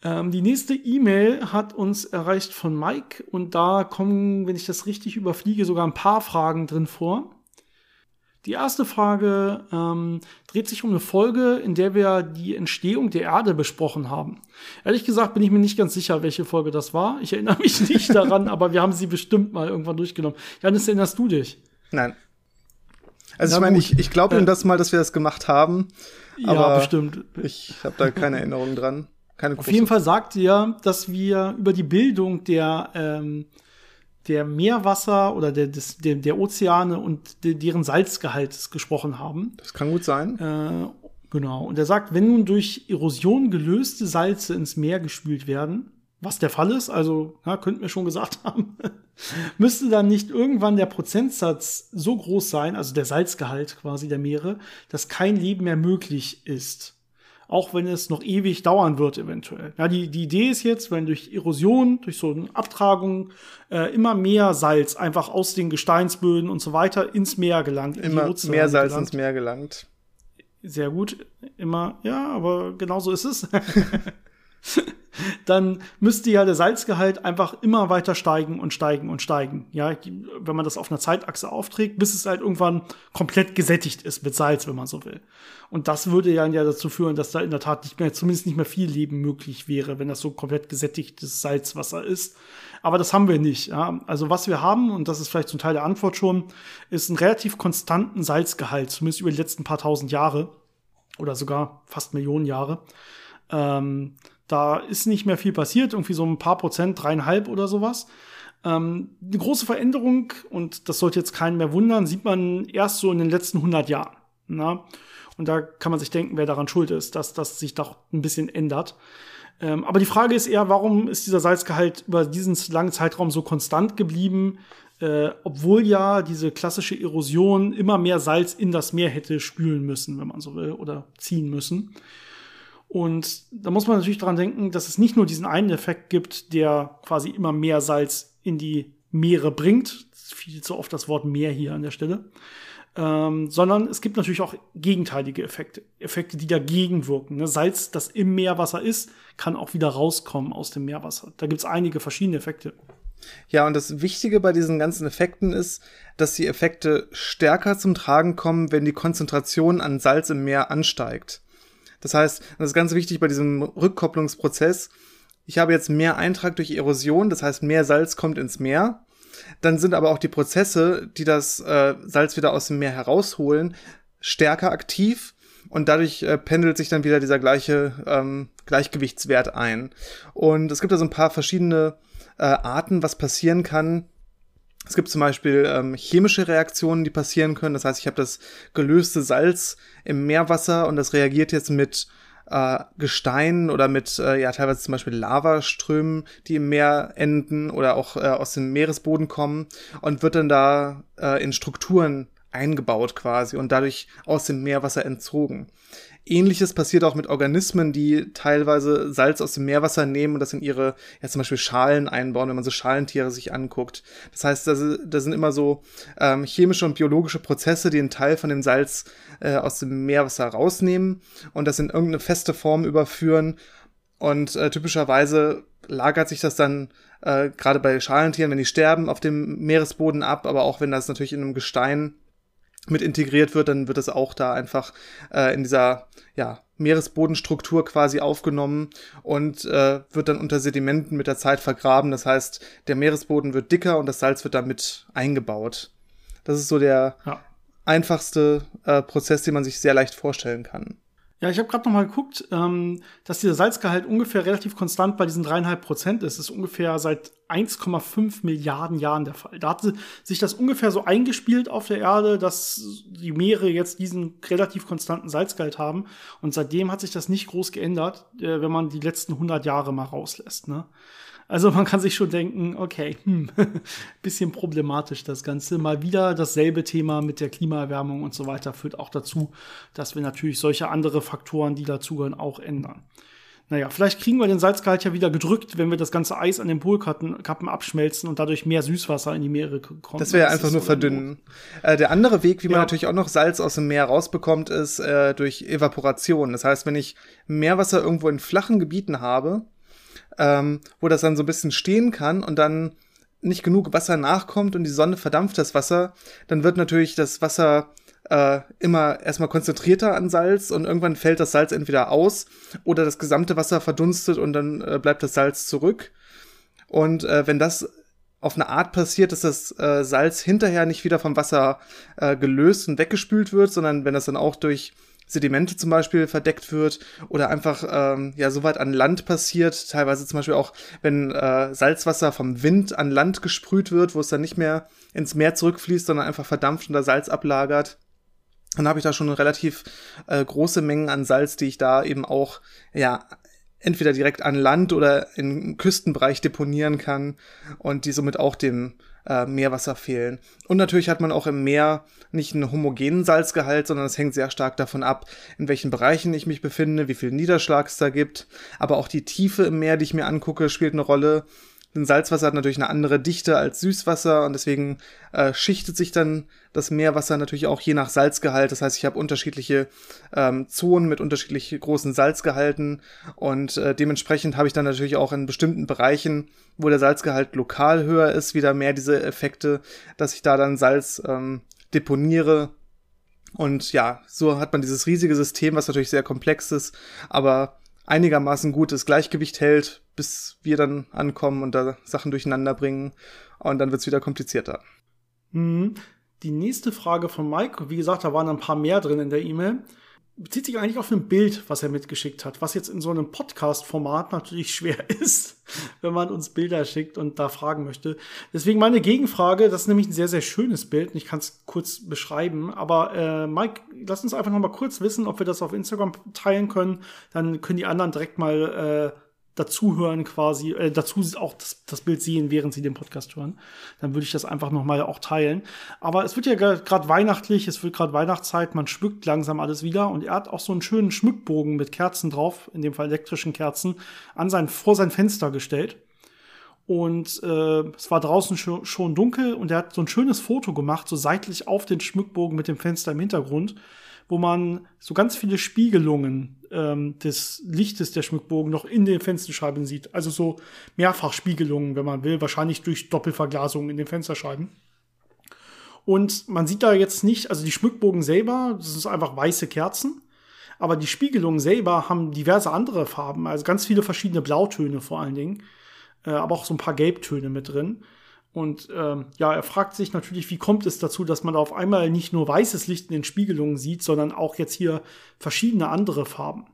Ähm, die nächste E-Mail hat uns erreicht von Mike und da kommen, wenn ich das richtig überfliege, sogar ein paar Fragen drin vor. Die erste Frage ähm, dreht sich um eine Folge, in der wir die Entstehung der Erde besprochen haben. Ehrlich gesagt bin ich mir nicht ganz sicher, welche Folge das war. Ich erinnere mich nicht daran, aber wir haben sie bestimmt mal irgendwann durchgenommen. Janis, erinnerst du dich? Nein. Also Na ich meine, ich, ich glaube äh, das mal, dass wir das gemacht haben. ja, bestimmt. Ich habe da keine Erinnerung dran. Keine Auf jeden Fall sagt ihr, dass wir über die Bildung der ähm, der Meerwasser oder der, des, der, der Ozeane und de, deren Salzgehalt gesprochen haben. Das kann gut sein. Äh, genau. Und er sagt, wenn nun durch Erosion gelöste Salze ins Meer gespült werden, was der Fall ist, also ja, könnten wir schon gesagt haben, müsste dann nicht irgendwann der Prozentsatz so groß sein, also der Salzgehalt quasi der Meere, dass kein Leben mehr möglich ist auch wenn es noch ewig dauern wird eventuell. Ja, die, die Idee ist jetzt, wenn durch Erosion, durch so eine Abtragung äh, immer mehr Salz einfach aus den Gesteinsböden und so weiter ins Meer gelangt. Immer mehr Salz gelangt. ins Meer gelangt. Sehr gut, immer, ja, aber genau so ist es. dann müsste ja der Salzgehalt einfach immer weiter steigen und steigen und steigen. Ja, wenn man das auf einer Zeitachse aufträgt, bis es halt irgendwann komplett gesättigt ist mit Salz, wenn man so will. Und das würde ja, dazu führen, dass da in der Tat nicht mehr, zumindest nicht mehr viel Leben möglich wäre, wenn das so komplett gesättigtes Salzwasser ist. Aber das haben wir nicht. Ja. Also was wir haben, und das ist vielleicht zum Teil der Antwort schon, ist einen relativ konstanten Salzgehalt, zumindest über die letzten paar tausend Jahre oder sogar fast Millionen Jahre. Ähm, da ist nicht mehr viel passiert, irgendwie so ein paar Prozent, dreieinhalb oder sowas. Ähm, eine große Veränderung, und das sollte jetzt keinen mehr wundern, sieht man erst so in den letzten 100 Jahren. Na? Und da kann man sich denken, wer daran schuld ist, dass das sich doch ein bisschen ändert. Ähm, aber die Frage ist eher, warum ist dieser Salzgehalt über diesen langen Zeitraum so konstant geblieben, äh, obwohl ja diese klassische Erosion immer mehr Salz in das Meer hätte spülen müssen, wenn man so will, oder ziehen müssen. Und da muss man natürlich dran denken, dass es nicht nur diesen einen Effekt gibt, der quasi immer mehr Salz in die Meere bringt. Viel zu oft das Wort Meer hier an der Stelle ähm, sondern es gibt natürlich auch gegenteilige Effekte, Effekte, die dagegen wirken. Ne? Salz, das im Meerwasser ist, kann auch wieder rauskommen aus dem Meerwasser. Da gibt es einige verschiedene Effekte. Ja, und das Wichtige bei diesen ganzen Effekten ist, dass die Effekte stärker zum Tragen kommen, wenn die Konzentration an Salz im Meer ansteigt. Das heißt, das ist ganz wichtig bei diesem Rückkopplungsprozess. Ich habe jetzt mehr Eintrag durch Erosion, das heißt, mehr Salz kommt ins Meer. Dann sind aber auch die Prozesse, die das äh, Salz wieder aus dem Meer herausholen, stärker aktiv und dadurch äh, pendelt sich dann wieder dieser gleiche ähm, Gleichgewichtswert ein. Und es gibt da so ein paar verschiedene äh, Arten, was passieren kann. Es gibt zum Beispiel ähm, chemische Reaktionen, die passieren können. Das heißt, ich habe das gelöste Salz im Meerwasser und das reagiert jetzt mit äh, Gestein oder mit äh, ja teilweise zum Beispiel Lavaströmen, die im Meer enden oder auch äh, aus dem Meeresboden kommen und wird dann da äh, in Strukturen eingebaut quasi und dadurch aus dem Meerwasser entzogen. Ähnliches passiert auch mit Organismen, die teilweise Salz aus dem Meerwasser nehmen und das in ihre, ja zum Beispiel Schalen einbauen, wenn man so Schalentiere sich anguckt. Das heißt, da, sind immer so ähm, chemische und biologische Prozesse, die einen Teil von dem Salz äh, aus dem Meerwasser rausnehmen und das in irgendeine feste Form überführen. Und äh, typischerweise lagert sich das dann äh, gerade bei Schalentieren, wenn die sterben, auf dem Meeresboden ab, aber auch wenn das natürlich in einem Gestein mit integriert wird, dann wird es auch da einfach äh, in dieser ja, Meeresbodenstruktur quasi aufgenommen und äh, wird dann unter Sedimenten mit der Zeit vergraben. Das heißt, der Meeresboden wird dicker und das Salz wird damit eingebaut. Das ist so der ja. einfachste äh, Prozess, den man sich sehr leicht vorstellen kann. Ja, ich habe gerade noch mal geguckt, ähm, dass dieser Salzgehalt ungefähr relativ konstant bei diesen dreieinhalb Prozent ist. Das ist ungefähr seit 1,5 Milliarden Jahren der Fall. Da hat sich das ungefähr so eingespielt auf der Erde, dass die Meere jetzt diesen relativ konstanten Salzgehalt haben. Und seitdem hat sich das nicht groß geändert, äh, wenn man die letzten 100 Jahre mal rauslässt. Ne? Also man kann sich schon denken, okay, hm, bisschen problematisch das Ganze. Mal wieder dasselbe Thema mit der Klimaerwärmung und so weiter führt auch dazu, dass wir natürlich solche andere Faktoren, die dazugehören, auch ändern. Naja, vielleicht kriegen wir den Salzgehalt ja wieder gedrückt, wenn wir das ganze Eis an den Polkappen abschmelzen und dadurch mehr Süßwasser in die Meere kommt. Das wäre einfach nur verdünnen. Äh, der andere Weg, wie man natürlich auch noch Salz aus dem Meer rausbekommt, ist äh, durch Evaporation. Das heißt, wenn ich Meerwasser irgendwo in flachen Gebieten habe, ähm, wo das dann so ein bisschen stehen kann und dann nicht genug Wasser nachkommt und die Sonne verdampft das Wasser, dann wird natürlich das Wasser äh, immer erstmal konzentrierter an Salz und irgendwann fällt das Salz entweder aus oder das gesamte Wasser verdunstet und dann äh, bleibt das Salz zurück. Und äh, wenn das auf eine Art passiert, dass das äh, Salz hinterher nicht wieder vom Wasser äh, gelöst und weggespült wird, sondern wenn das dann auch durch Sedimente zum Beispiel verdeckt wird oder einfach ähm, ja so weit an Land passiert, teilweise zum Beispiel auch, wenn äh, Salzwasser vom Wind an Land gesprüht wird, wo es dann nicht mehr ins Meer zurückfließt, sondern einfach verdampft und da Salz ablagert. Dann habe ich da schon relativ äh, große Mengen an Salz, die ich da eben auch ja entweder direkt an Land oder im Küstenbereich deponieren kann und die somit auch dem äh, Meerwasser fehlen. Und natürlich hat man auch im Meer nicht einen homogenen Salzgehalt, sondern es hängt sehr stark davon ab, in welchen Bereichen ich mich befinde, wie viel Niederschlag es da gibt. Aber auch die Tiefe im Meer, die ich mir angucke, spielt eine Rolle. Denn Salzwasser hat natürlich eine andere Dichte als Süßwasser und deswegen äh, schichtet sich dann das Meerwasser natürlich auch je nach Salzgehalt. Das heißt, ich habe unterschiedliche ähm, Zonen mit unterschiedlich großen Salzgehalten und äh, dementsprechend habe ich dann natürlich auch in bestimmten Bereichen, wo der Salzgehalt lokal höher ist, wieder mehr diese Effekte, dass ich da dann Salz ähm, deponiere und ja, so hat man dieses riesige System, was natürlich sehr komplex ist, aber einigermaßen gutes Gleichgewicht hält, bis wir dann ankommen und da Sachen durcheinander bringen. Und dann wird's wieder komplizierter. Mhm. Die nächste Frage von Mike, wie gesagt, da waren ein paar mehr drin in der E-Mail. Bezieht sich eigentlich auf ein Bild, was er mitgeschickt hat, was jetzt in so einem Podcast-Format natürlich schwer ist, wenn man uns Bilder schickt und da fragen möchte. Deswegen meine Gegenfrage, das ist nämlich ein sehr, sehr schönes Bild und ich kann es kurz beschreiben. Aber äh, Mike, lass uns einfach noch mal kurz wissen, ob wir das auf Instagram teilen können. Dann können die anderen direkt mal äh, dazuhören quasi, äh, dazu auch das, das Bild sehen, während sie den Podcast hören. Dann würde ich das einfach noch mal auch teilen. Aber es wird ja gerade weihnachtlich, es wird gerade Weihnachtszeit, man schmückt langsam alles wieder und er hat auch so einen schönen Schmückbogen mit Kerzen drauf, in dem Fall elektrischen Kerzen, an sein, vor sein Fenster gestellt. Und äh, es war draußen schon, schon dunkel und er hat so ein schönes Foto gemacht, so seitlich auf den Schmückbogen mit dem Fenster im Hintergrund wo man so ganz viele Spiegelungen ähm, des Lichtes der Schmuckbogen noch in den Fensterscheiben sieht. Also so Mehrfachspiegelungen, wenn man will, wahrscheinlich durch Doppelverglasung in den Fensterscheiben. Und man sieht da jetzt nicht, also die Schmückbogen selber, das ist einfach weiße Kerzen. Aber die Spiegelungen selber haben diverse andere Farben, also ganz viele verschiedene Blautöne vor allen Dingen, äh, aber auch so ein paar Gelbtöne mit drin. Und ähm, ja, er fragt sich natürlich, wie kommt es dazu, dass man da auf einmal nicht nur weißes Licht in den Spiegelungen sieht, sondern auch jetzt hier verschiedene andere Farben.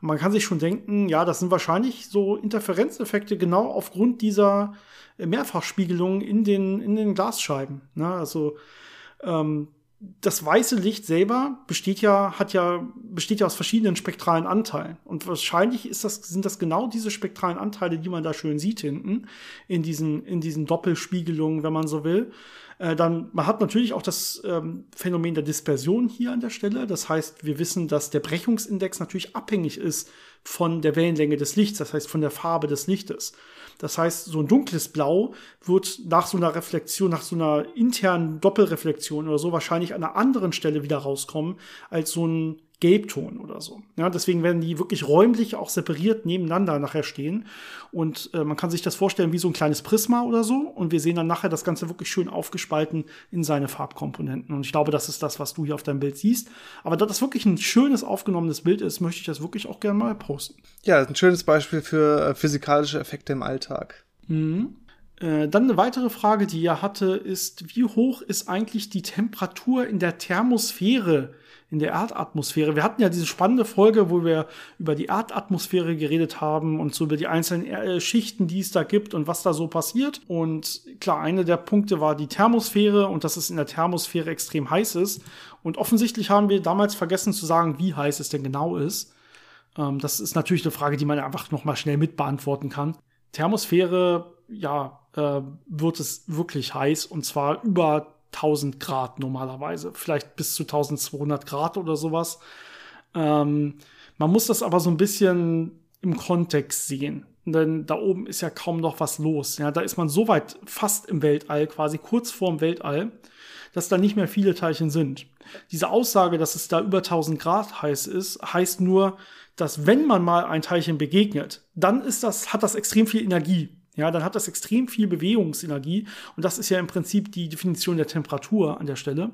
Und man kann sich schon denken, ja, das sind wahrscheinlich so Interferenzeffekte genau aufgrund dieser Mehrfachspiegelungen in den, in den Glasscheiben. Ne? Also ähm, das weiße Licht selber besteht ja, hat ja, besteht ja aus verschiedenen spektralen Anteilen. Und wahrscheinlich ist das, sind das genau diese spektralen Anteile, die man da schön sieht hinten, in diesen, in diesen Doppelspiegelungen, wenn man so will. Äh, dann, man hat natürlich auch das ähm, Phänomen der Dispersion hier an der Stelle. Das heißt, wir wissen, dass der Brechungsindex natürlich abhängig ist von der Wellenlänge des Lichts, das heißt von der Farbe des Lichtes. Das heißt, so ein dunkles Blau wird nach so einer Reflexion, nach so einer internen Doppelreflexion oder so wahrscheinlich an einer anderen Stelle wieder rauskommen als so ein Gelbton oder so. Ja, deswegen werden die wirklich räumlich auch separiert nebeneinander nachher stehen. Und äh, man kann sich das vorstellen wie so ein kleines Prisma oder so. Und wir sehen dann nachher das Ganze wirklich schön aufgespalten in seine Farbkomponenten. Und ich glaube, das ist das, was du hier auf deinem Bild siehst. Aber da das wirklich ein schönes aufgenommenes Bild ist, möchte ich das wirklich auch gerne mal posten. Ja, ein schönes Beispiel für äh, physikalische Effekte im Alltag. Mhm. Äh, dann eine weitere Frage, die er hatte, ist, wie hoch ist eigentlich die Temperatur in der Thermosphäre in der Erdatmosphäre. Wir hatten ja diese spannende Folge, wo wir über die Erdatmosphäre geredet haben und so über die einzelnen äh, Schichten, die es da gibt und was da so passiert. Und klar, eine der Punkte war die Thermosphäre und dass es in der Thermosphäre extrem heiß ist. Und offensichtlich haben wir damals vergessen zu sagen, wie heiß es denn genau ist. Ähm, das ist natürlich eine Frage, die man einfach noch mal schnell mit beantworten kann. Thermosphäre, ja, äh, wird es wirklich heiß und zwar über 1000 Grad normalerweise, vielleicht bis zu 1200 Grad oder sowas. Ähm, man muss das aber so ein bisschen im Kontext sehen. Denn da oben ist ja kaum noch was los. Ja, da ist man so weit fast im Weltall, quasi kurz vorm Weltall, dass da nicht mehr viele Teilchen sind. Diese Aussage, dass es da über 1000 Grad heiß ist, heißt nur, dass wenn man mal ein Teilchen begegnet, dann ist das, hat das extrem viel Energie ja, dann hat das extrem viel Bewegungsenergie und das ist ja im Prinzip die Definition der Temperatur an der Stelle.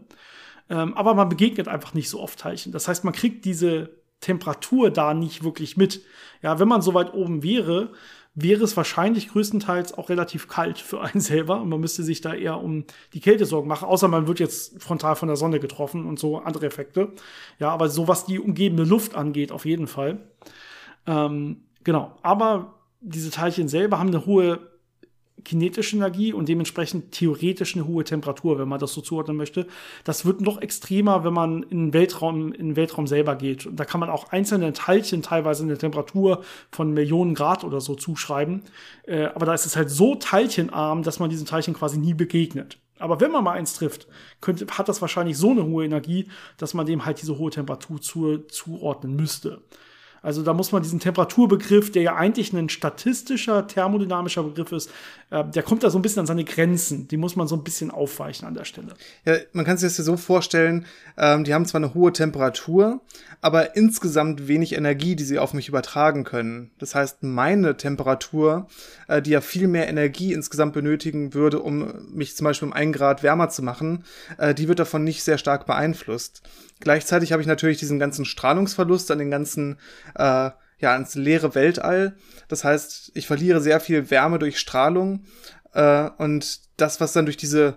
Ähm, aber man begegnet einfach nicht so oft Teilchen. Das heißt, man kriegt diese Temperatur da nicht wirklich mit. Ja, wenn man so weit oben wäre, wäre es wahrscheinlich größtenteils auch relativ kalt für einen selber und man müsste sich da eher um die Kälte Sorgen machen, außer man wird jetzt frontal von der Sonne getroffen und so andere Effekte. Ja, aber so was die umgebende Luft angeht, auf jeden Fall. Ähm, genau, aber diese Teilchen selber haben eine hohe kinetische Energie und dementsprechend theoretisch eine hohe Temperatur, wenn man das so zuordnen möchte. Das wird noch extremer, wenn man in den Weltraum, in den Weltraum selber geht. Und da kann man auch einzelne Teilchen teilweise eine Temperatur von Millionen Grad oder so zuschreiben. Äh, aber da ist es halt so teilchenarm, dass man diesen Teilchen quasi nie begegnet. Aber wenn man mal eins trifft, könnte, hat das wahrscheinlich so eine hohe Energie, dass man dem halt diese hohe Temperatur zu, zuordnen müsste. Also da muss man diesen Temperaturbegriff, der ja eigentlich ein statistischer, thermodynamischer Begriff ist, äh, der kommt da so ein bisschen an seine Grenzen. Die muss man so ein bisschen aufweichen an der Stelle. Ja, man kann sich das ja so vorstellen, ähm, die haben zwar eine hohe Temperatur, aber insgesamt wenig Energie, die sie auf mich übertragen können. Das heißt, meine Temperatur, äh, die ja viel mehr Energie insgesamt benötigen würde, um mich zum Beispiel um einen Grad wärmer zu machen, äh, die wird davon nicht sehr stark beeinflusst. Gleichzeitig habe ich natürlich diesen ganzen Strahlungsverlust an den ganzen, äh, ja, ans leere Weltall. Das heißt, ich verliere sehr viel Wärme durch Strahlung äh, und das, was dann durch diese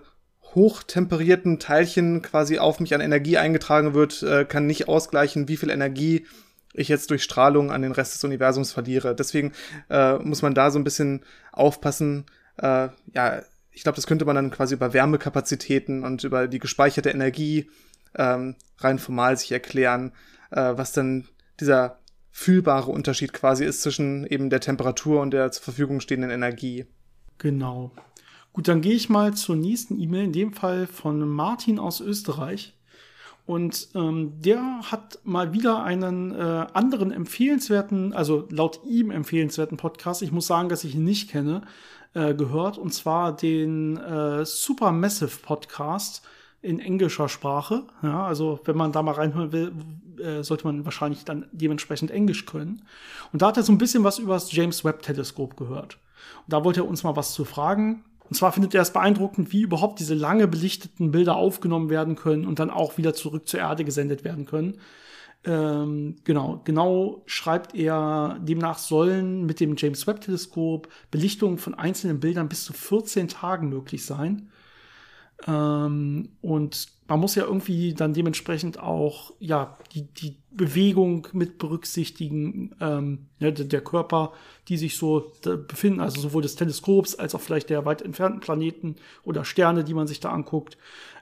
hochtemperierten Teilchen quasi auf mich an Energie eingetragen wird, äh, kann nicht ausgleichen, wie viel Energie ich jetzt durch Strahlung an den Rest des Universums verliere. Deswegen äh, muss man da so ein bisschen aufpassen. Äh, ja, ich glaube, das könnte man dann quasi über Wärmekapazitäten und über die gespeicherte Energie ähm, rein formal sich erklären, äh, was dann dieser fühlbare Unterschied quasi ist zwischen eben der Temperatur und der zur Verfügung stehenden Energie. Genau. Gut, dann gehe ich mal zur nächsten E-Mail, in dem Fall von Martin aus Österreich. Und ähm, der hat mal wieder einen äh, anderen empfehlenswerten, also laut ihm empfehlenswerten Podcast, ich muss sagen, dass ich ihn nicht kenne, äh, gehört. Und zwar den äh, Supermassive Podcast in englischer Sprache. Ja, also wenn man da mal reinhören will, äh, sollte man wahrscheinlich dann dementsprechend Englisch können. Und da hat er so ein bisschen was über das James Webb Teleskop gehört. Und da wollte er uns mal was zu fragen. Und zwar findet er es beeindruckend, wie überhaupt diese lange belichteten Bilder aufgenommen werden können und dann auch wieder zurück zur Erde gesendet werden können. Ähm, genau, genau schreibt er, demnach sollen mit dem James Webb Teleskop Belichtungen von einzelnen Bildern bis zu 14 Tagen möglich sein. Ähm, und man muss ja irgendwie dann dementsprechend auch ja die, die Bewegung mit berücksichtigen, ähm, ne, der Körper, die sich so befinden, also sowohl des Teleskops als auch vielleicht der weit entfernten Planeten oder Sterne, die man sich da anguckt.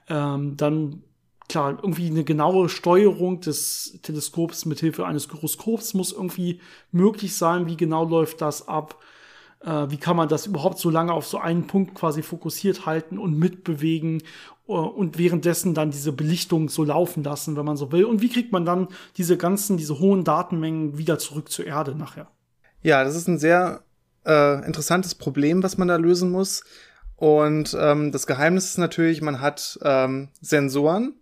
Ähm, dann klar, irgendwie eine genaue Steuerung des Teleskops mit Hilfe eines Gyroskops muss irgendwie möglich sein. Wie genau läuft das ab? Äh, wie kann man das überhaupt so lange auf so einen Punkt quasi fokussiert halten und mitbewegen äh, und währenddessen dann diese Belichtung so laufen lassen, wenn man so will? Und wie kriegt man dann diese ganzen, diese hohen Datenmengen wieder zurück zur Erde nachher? Ja, das ist ein sehr äh, interessantes Problem, was man da lösen muss. Und ähm, das Geheimnis ist natürlich, man hat ähm, Sensoren,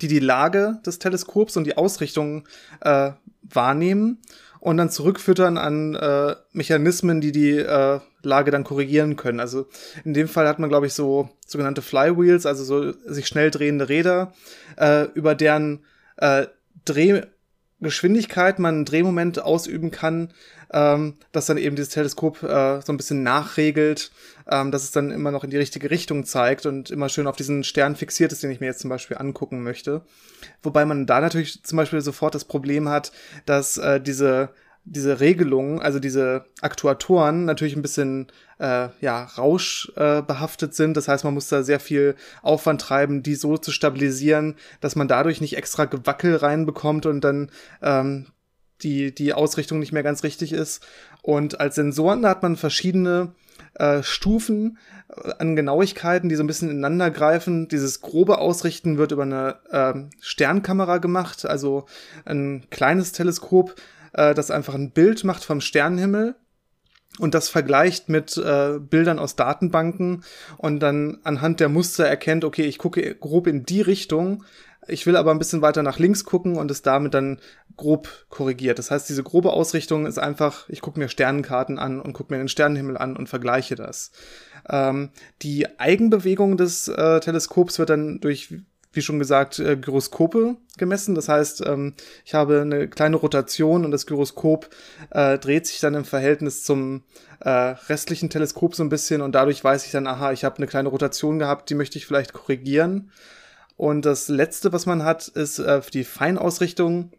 die die Lage des Teleskops und die Ausrichtung äh, wahrnehmen und dann zurückfüttern an äh, Mechanismen, die die äh, Lage dann korrigieren können. Also in dem Fall hat man, glaube ich, so sogenannte Flywheels, also so sich schnell drehende Räder, äh, über deren äh, Drehgeschwindigkeit man einen Drehmoment ausüben kann, ähm, das dann eben dieses Teleskop äh, so ein bisschen nachregelt, ähm, dass es dann immer noch in die richtige Richtung zeigt und immer schön auf diesen Stern fixiert ist, den ich mir jetzt zum Beispiel angucken möchte. Wobei man da natürlich zum Beispiel sofort das Problem hat, dass äh, diese diese Regelungen, also diese Aktuatoren natürlich ein bisschen äh, ja rauschbehaftet äh, sind. Das heißt, man muss da sehr viel Aufwand treiben, die so zu stabilisieren, dass man dadurch nicht extra Gewackel reinbekommt und dann ähm, die, die Ausrichtung nicht mehr ganz richtig ist. Und als Sensoren, da hat man verschiedene äh, Stufen äh, an Genauigkeiten, die so ein bisschen ineinander greifen. Dieses grobe Ausrichten wird über eine äh, Sternkamera gemacht, also ein kleines Teleskop, äh, das einfach ein Bild macht vom Sternenhimmel und das vergleicht mit äh, Bildern aus Datenbanken und dann anhand der Muster erkennt, okay, ich gucke grob in die Richtung, ich will aber ein bisschen weiter nach links gucken und es damit dann grob korrigiert. Das heißt, diese grobe Ausrichtung ist einfach, ich gucke mir Sternenkarten an und gucke mir den Sternenhimmel an und vergleiche das. Ähm, die Eigenbewegung des äh, Teleskops wird dann durch wie schon gesagt, äh, Gyroskope gemessen. Das heißt, ähm, ich habe eine kleine Rotation und das Gyroskop äh, dreht sich dann im Verhältnis zum äh, restlichen Teleskop so ein bisschen und dadurch weiß ich dann, aha, ich habe eine kleine Rotation gehabt, die möchte ich vielleicht korrigieren. Und das letzte, was man hat, ist äh, die Feinausrichtung.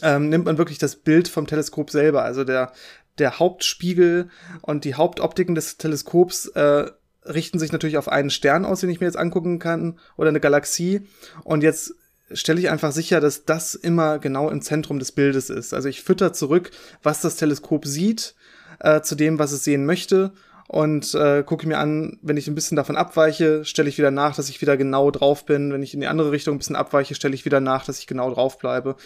Ähm, nimmt man wirklich das Bild vom Teleskop selber, also der der Hauptspiegel und die Hauptoptiken des Teleskops äh, richten sich natürlich auf einen Stern aus, den ich mir jetzt angucken kann, oder eine Galaxie. Und jetzt stelle ich einfach sicher, dass das immer genau im Zentrum des Bildes ist. Also ich fütter zurück, was das Teleskop sieht, äh, zu dem, was es sehen möchte und äh, gucke mir an, wenn ich ein bisschen davon abweiche, stelle ich wieder nach, dass ich wieder genau drauf bin. Wenn ich in die andere Richtung ein bisschen abweiche, stelle ich wieder nach, dass ich genau drauf bleibe.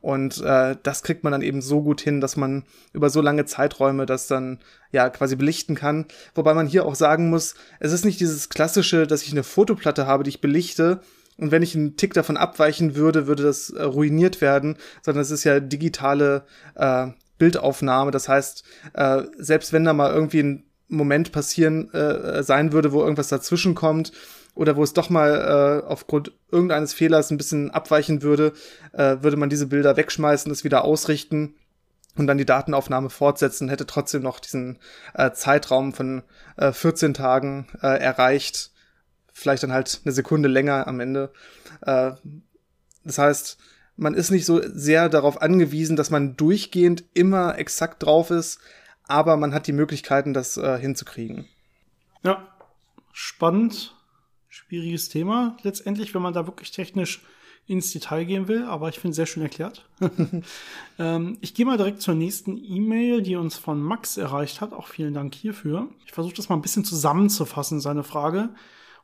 Und äh, das kriegt man dann eben so gut hin, dass man über so lange Zeiträume das dann ja quasi belichten kann. Wobei man hier auch sagen muss, es ist nicht dieses klassische, dass ich eine Fotoplatte habe, die ich belichte. Und wenn ich einen Tick davon abweichen würde, würde das äh, ruiniert werden, sondern es ist ja digitale äh, Bildaufnahme. Das heißt, äh, selbst wenn da mal irgendwie ein Moment passieren äh, sein würde, wo irgendwas dazwischen kommt oder wo es doch mal äh, aufgrund irgendeines Fehlers ein bisschen abweichen würde, äh, würde man diese Bilder wegschmeißen, es wieder ausrichten und dann die Datenaufnahme fortsetzen, hätte trotzdem noch diesen äh, Zeitraum von äh, 14 Tagen äh, erreicht, vielleicht dann halt eine Sekunde länger am Ende. Äh, das heißt, man ist nicht so sehr darauf angewiesen, dass man durchgehend immer exakt drauf ist, aber man hat die Möglichkeiten, das äh, hinzukriegen. Ja, spannend, schwieriges Thema letztendlich, wenn man da wirklich technisch ins Detail gehen will, aber ich finde es sehr schön erklärt. ähm, ich gehe mal direkt zur nächsten E-Mail, die uns von Max erreicht hat. Auch vielen Dank hierfür. Ich versuche das mal ein bisschen zusammenzufassen, seine Frage.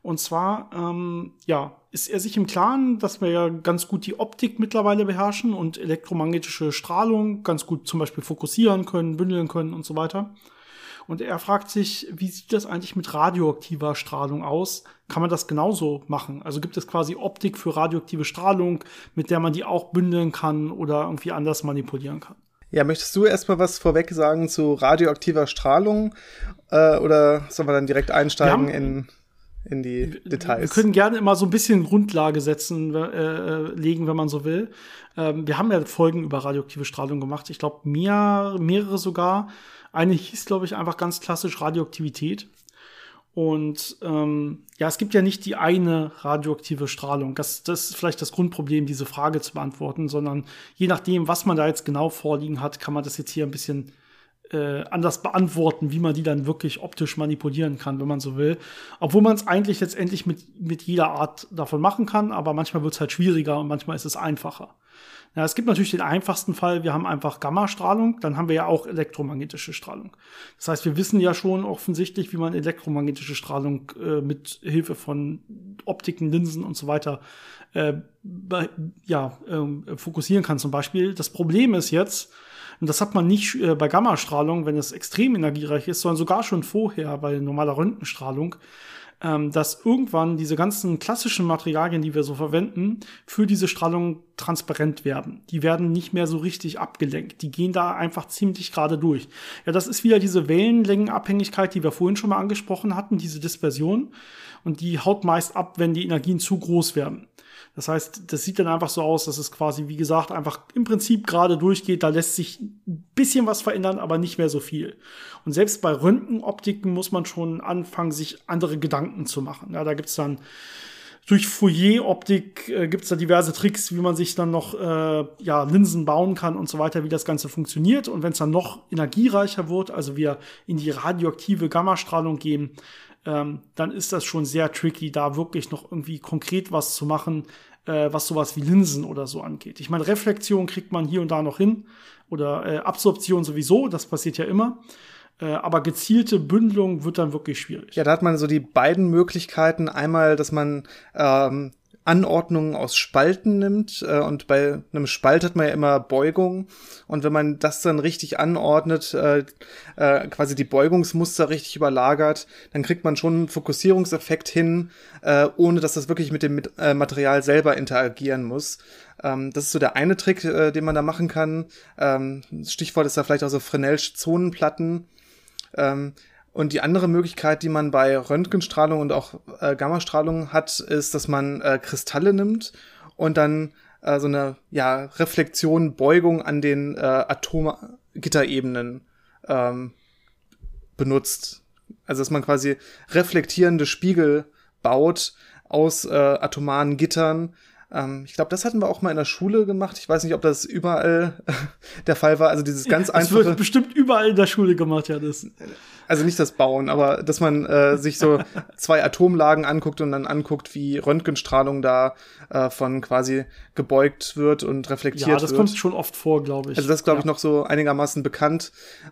Und zwar, ähm, ja, ist er sich im Klaren, dass wir ja ganz gut die Optik mittlerweile beherrschen und elektromagnetische Strahlung ganz gut zum Beispiel fokussieren können, bündeln können und so weiter. Und er fragt sich, wie sieht das eigentlich mit radioaktiver Strahlung aus? Kann man das genauso machen? Also gibt es quasi Optik für radioaktive Strahlung, mit der man die auch bündeln kann oder irgendwie anders manipulieren kann? Ja, möchtest du erstmal was vorweg sagen zu radioaktiver Strahlung? Äh, oder sollen wir dann direkt einsteigen in in die Details. Wir können gerne immer so ein bisschen Grundlage setzen, äh, äh, legen, wenn man so will. Ähm, wir haben ja Folgen über radioaktive Strahlung gemacht. Ich glaube, mehr, mehrere sogar. Eine hieß, glaube ich, einfach ganz klassisch Radioaktivität. Und ähm, ja, es gibt ja nicht die eine radioaktive Strahlung. Das, das ist vielleicht das Grundproblem, diese Frage zu beantworten, sondern je nachdem, was man da jetzt genau vorliegen hat, kann man das jetzt hier ein bisschen äh, anders beantworten, wie man die dann wirklich optisch manipulieren kann, wenn man so will. Obwohl man es eigentlich letztendlich mit, mit jeder Art davon machen kann, aber manchmal wird es halt schwieriger und manchmal ist es einfacher. Ja, es gibt natürlich den einfachsten Fall, wir haben einfach Gammastrahlung, dann haben wir ja auch elektromagnetische Strahlung. Das heißt, wir wissen ja schon offensichtlich, wie man elektromagnetische Strahlung äh, mit Hilfe von Optiken, Linsen und so weiter äh, ja, äh, fokussieren kann zum Beispiel. Das Problem ist jetzt, und das hat man nicht äh, bei Gammastrahlung, wenn es extrem energiereich ist, sondern sogar schon vorher bei normaler Röntgenstrahlung, ähm, dass irgendwann diese ganzen klassischen Materialien, die wir so verwenden, für diese Strahlung transparent werden. Die werden nicht mehr so richtig abgelenkt. Die gehen da einfach ziemlich gerade durch. Ja, das ist wieder diese Wellenlängenabhängigkeit, die wir vorhin schon mal angesprochen hatten, diese Dispersion. Und die haut meist ab, wenn die Energien zu groß werden. Das heißt, das sieht dann einfach so aus, dass es quasi, wie gesagt, einfach im Prinzip gerade durchgeht. Da lässt sich ein bisschen was verändern, aber nicht mehr so viel. Und selbst bei Röntgenoptiken muss man schon anfangen, sich andere Gedanken zu machen. Ja, da gibt's dann durch Fourier-Optik äh, gibt es da diverse Tricks, wie man sich dann noch äh, ja, Linsen bauen kann und so weiter, wie das Ganze funktioniert. Und wenn es dann noch energiereicher wird, also wir in die radioaktive Gammastrahlung gehen, ähm, dann ist das schon sehr tricky, da wirklich noch irgendwie konkret was zu machen, äh, was sowas wie Linsen oder so angeht. Ich meine, Reflexion kriegt man hier und da noch hin oder äh, Absorption sowieso, das passiert ja immer. Äh, aber gezielte Bündelung wird dann wirklich schwierig. Ja, da hat man so die beiden Möglichkeiten. Einmal, dass man ähm, Anordnungen aus Spalten nimmt äh, und bei einem Spalt hat man ja immer Beugung und wenn man das dann richtig anordnet, äh, äh, quasi die Beugungsmuster richtig überlagert, dann kriegt man schon einen Fokussierungseffekt hin, äh, ohne dass das wirklich mit dem äh, Material selber interagieren muss. Ähm, das ist so der eine Trick, äh, den man da machen kann. Ähm, Stichwort ist da vielleicht auch so Fresnel'sche Zonenplatten. Ähm, und die andere Möglichkeit, die man bei Röntgenstrahlung und auch äh, Gammastrahlung hat, ist, dass man äh, Kristalle nimmt und dann äh, so eine ja, Reflexion, Beugung an den äh, Atomgitterebenen ähm, benutzt. Also dass man quasi reflektierende Spiegel baut aus äh, atomaren Gittern. Ähm, ich glaube, das hatten wir auch mal in der Schule gemacht. Ich weiß nicht, ob das überall der Fall war. Also dieses ganz einfache. Das wird bestimmt überall in der Schule gemacht, ja. Das also nicht das Bauen, aber dass man äh, sich so zwei Atomlagen anguckt und dann anguckt, wie Röntgenstrahlung da äh, von quasi gebeugt wird und reflektiert wird. Ja, das wird. kommt schon oft vor, glaube ich. Also das glaube ich noch so einigermaßen bekannt.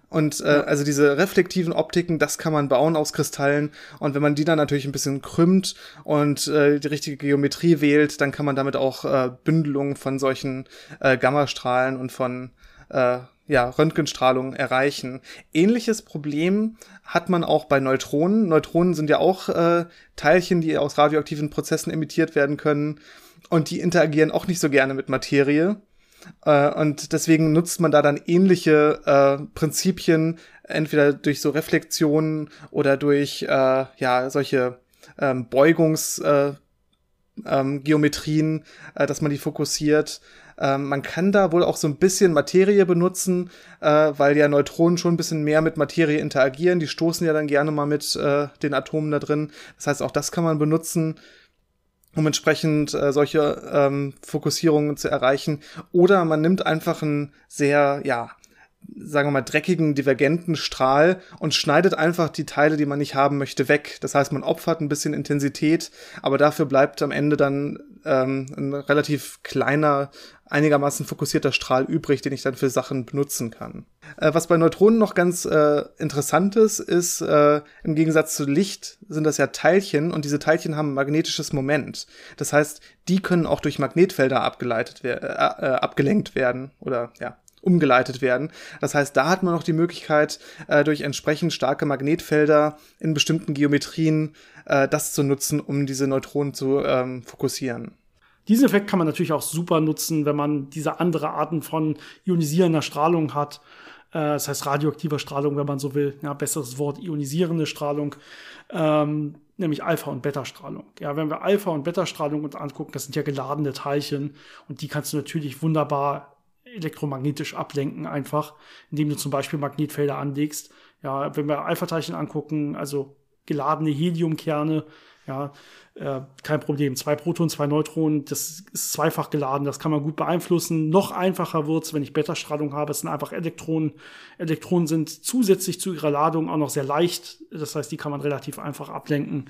Und äh, ja. also diese reflektiven Optiken, das kann man bauen aus Kristallen. Und wenn man die dann natürlich ein bisschen krümmt und äh, die richtige Geometrie wählt, dann kann man damit auch äh, Bündelungen von solchen äh, Gammastrahlen und von äh, ja, Röntgenstrahlung erreichen. Ähnliches Problem hat man auch bei Neutronen. Neutronen sind ja auch äh, Teilchen, die aus radioaktiven Prozessen emittiert werden können und die interagieren auch nicht so gerne mit Materie. Äh, und deswegen nutzt man da dann ähnliche äh, Prinzipien, entweder durch so Reflexionen oder durch äh, ja solche ähm, Beugungs äh, ähm, äh, dass man die fokussiert. Ähm, man kann da wohl auch so ein bisschen Materie benutzen, äh, weil ja Neutronen schon ein bisschen mehr mit Materie interagieren. Die stoßen ja dann gerne mal mit äh, den Atomen da drin. Das heißt, auch das kann man benutzen um entsprechend äh, solche ähm, Fokussierungen zu erreichen. Oder man nimmt einfach einen sehr, ja, sagen wir mal, dreckigen, divergenten Strahl und schneidet einfach die Teile, die man nicht haben möchte, weg. Das heißt, man opfert ein bisschen Intensität, aber dafür bleibt am Ende dann ähm, ein relativ kleiner, einigermaßen fokussierter Strahl übrig, den ich dann für Sachen benutzen kann. Äh, was bei Neutronen noch ganz äh, interessant ist, ist, äh, im Gegensatz zu Licht sind das ja Teilchen und diese Teilchen haben magnetisches Moment. Das heißt, die können auch durch Magnetfelder abgeleitet werden, äh, äh, abgelenkt werden oder ja, umgeleitet werden. Das heißt, da hat man noch die Möglichkeit, äh, durch entsprechend starke Magnetfelder in bestimmten Geometrien äh, das zu nutzen, um diese Neutronen zu ähm, fokussieren. Diesen Effekt kann man natürlich auch super nutzen, wenn man diese andere Arten von ionisierender Strahlung hat. Äh, das heißt radioaktiver Strahlung, wenn man so will. Ja, besseres Wort, ionisierende Strahlung. Ähm, nämlich Alpha- und Beta-Strahlung. Ja, wenn wir Alpha- und Beta-Strahlung uns angucken, das sind ja geladene Teilchen und die kannst du natürlich wunderbar elektromagnetisch ablenken, einfach, indem du zum Beispiel Magnetfelder anlegst. Ja, wenn wir Alpha-Teilchen angucken, also geladene Heliumkerne, ja, äh, kein Problem. Zwei Protonen, zwei Neutronen, das ist zweifach geladen, das kann man gut beeinflussen. Noch einfacher wird's, wenn ich Beta-Strahlung habe. Es sind einfach Elektronen. Elektronen sind zusätzlich zu ihrer Ladung auch noch sehr leicht. Das heißt, die kann man relativ einfach ablenken.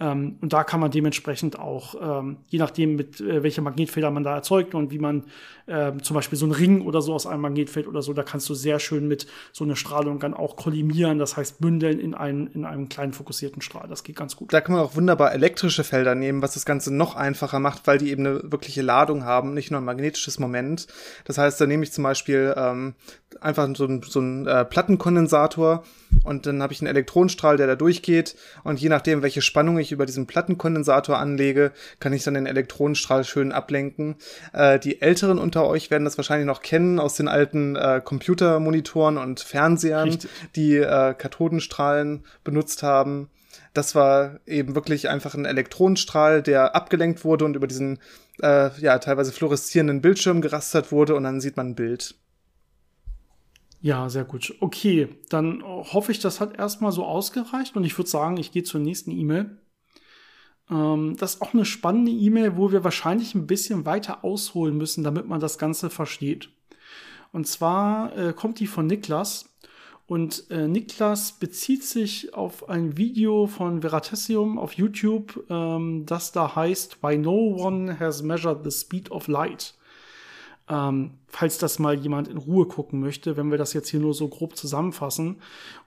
Ähm, und da kann man dementsprechend auch, ähm, je nachdem, mit äh, welcher Magnetfelder man da erzeugt und wie man äh, zum Beispiel so einen Ring oder so aus einem Magnetfeld oder so, da kannst du sehr schön mit so einer Strahlung dann auch kollimieren, das heißt bündeln in einen, in einem kleinen fokussierten Strahl. Das geht ganz gut. Da kann man auch wunderbar elektrische Felder nehmen, was das Ganze noch einfacher macht, weil die eben eine wirkliche Ladung haben, nicht nur ein magnetisches Moment. Das heißt, da nehme ich zum Beispiel ähm, einfach so, ein, so einen äh, Plattenkondensator und dann habe ich einen Elektronenstrahl, der da durchgeht und je nachdem, welche Spannung ich über diesen Plattenkondensator anlege, kann ich dann den Elektronenstrahl schön ablenken. Äh, die Älteren unter euch werden das wahrscheinlich noch kennen aus den alten äh, Computermonitoren und Fernsehern, Richtig. die äh, Kathodenstrahlen benutzt haben. Das war eben wirklich einfach ein Elektronenstrahl, der abgelenkt wurde und über diesen äh, ja teilweise fluoreszierenden Bildschirm gerastert wurde und dann sieht man ein Bild. Ja, sehr gut. Okay, dann hoffe ich, das hat erstmal so ausgereicht und ich würde sagen, ich gehe zur nächsten E-Mail. Ähm, das ist auch eine spannende E-Mail, wo wir wahrscheinlich ein bisschen weiter ausholen müssen, damit man das Ganze versteht. Und zwar äh, kommt die von Niklas. Und äh, Niklas bezieht sich auf ein Video von Veratesium auf YouTube, ähm, das da heißt Why No One Has Measured the Speed of Light. Ähm, falls das mal jemand in Ruhe gucken möchte, wenn wir das jetzt hier nur so grob zusammenfassen.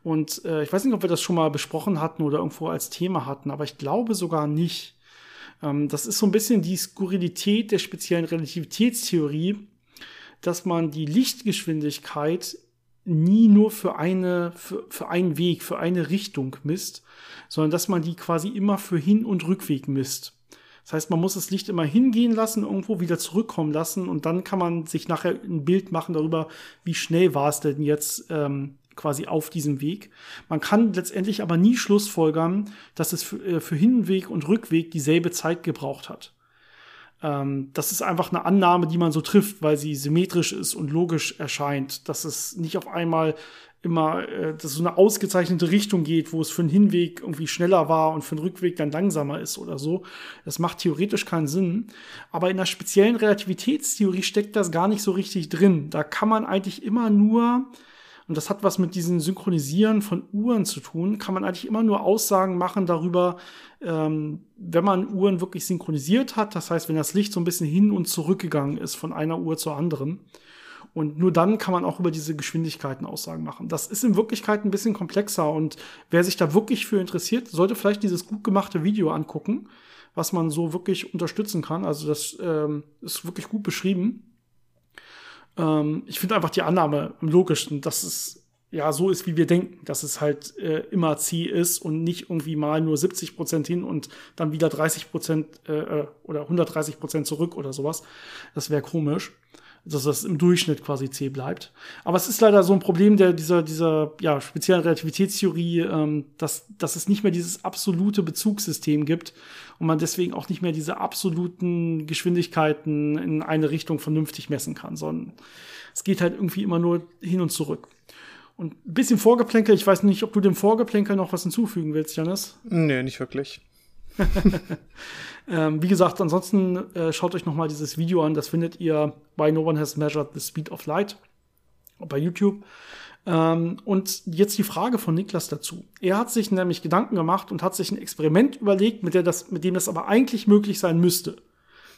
Und äh, ich weiß nicht, ob wir das schon mal besprochen hatten oder irgendwo als Thema hatten, aber ich glaube sogar nicht. Ähm, das ist so ein bisschen die Skurrilität der speziellen Relativitätstheorie, dass man die Lichtgeschwindigkeit nie nur für eine, für, für einen Weg, für eine Richtung misst, sondern dass man die quasi immer für Hin- und Rückweg misst. Das heißt, man muss das Licht immer hingehen lassen, irgendwo wieder zurückkommen lassen und dann kann man sich nachher ein Bild machen darüber, wie schnell war es denn jetzt ähm, quasi auf diesem Weg. Man kann letztendlich aber nie schlussfolgern, dass es für, äh, für Hinweg und Rückweg dieselbe Zeit gebraucht hat. Ähm, das ist einfach eine Annahme, die man so trifft, weil sie symmetrisch ist und logisch erscheint, dass es nicht auf einmal immer, äh, dass so eine ausgezeichnete Richtung geht, wo es für einen Hinweg irgendwie schneller war und für einen Rückweg dann langsamer ist oder so. Das macht theoretisch keinen Sinn. Aber in der speziellen Relativitätstheorie steckt das gar nicht so richtig drin. Da kann man eigentlich immer nur, und das hat was mit diesem Synchronisieren von Uhren zu tun, kann man eigentlich immer nur Aussagen machen darüber, ähm, wenn man Uhren wirklich synchronisiert hat. Das heißt, wenn das Licht so ein bisschen hin und zurückgegangen ist von einer Uhr zur anderen. Und nur dann kann man auch über diese Geschwindigkeiten Aussagen machen. Das ist in Wirklichkeit ein bisschen komplexer und wer sich da wirklich für interessiert, sollte vielleicht dieses gut gemachte Video angucken, was man so wirklich unterstützen kann. Also das ähm, ist wirklich gut beschrieben. Ähm, ich finde einfach die Annahme am logischsten, dass es ja so ist, wie wir denken, dass es halt äh, immer C ist und nicht irgendwie mal nur 70 Prozent hin und dann wieder 30 Prozent äh, äh, oder 130 Prozent zurück oder sowas. Das wäre komisch. Dass das im Durchschnitt quasi C bleibt. Aber es ist leider so ein Problem der dieser dieser ja speziellen Relativitätstheorie, ähm, dass dass es nicht mehr dieses absolute Bezugssystem gibt und man deswegen auch nicht mehr diese absoluten Geschwindigkeiten in eine Richtung vernünftig messen kann, sondern es geht halt irgendwie immer nur hin und zurück. Und ein bisschen Vorgeplänkel, ich weiß nicht, ob du dem Vorgeplänkel noch was hinzufügen willst, Janis? Nee, nicht wirklich. ähm, wie gesagt, ansonsten äh, schaut euch noch mal dieses Video an. Das findet ihr bei No One Has Measured the Speed of Light bei YouTube. Ähm, und jetzt die Frage von Niklas dazu. Er hat sich nämlich Gedanken gemacht und hat sich ein Experiment überlegt, mit, der das, mit dem das aber eigentlich möglich sein müsste.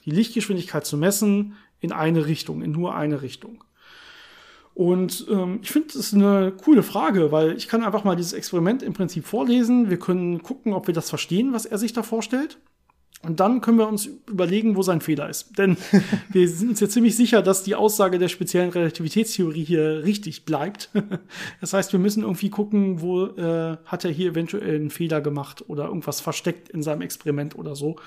Die Lichtgeschwindigkeit zu messen in eine Richtung, in nur eine Richtung. Und ähm, ich finde, das ist eine coole Frage, weil ich kann einfach mal dieses Experiment im Prinzip vorlesen. Wir können gucken, ob wir das verstehen, was er sich da vorstellt. Und dann können wir uns überlegen, wo sein Fehler ist. Denn wir sind uns ja ziemlich sicher, dass die Aussage der speziellen Relativitätstheorie hier richtig bleibt. das heißt, wir müssen irgendwie gucken, wo äh, hat er hier eventuell einen Fehler gemacht oder irgendwas versteckt in seinem Experiment oder so.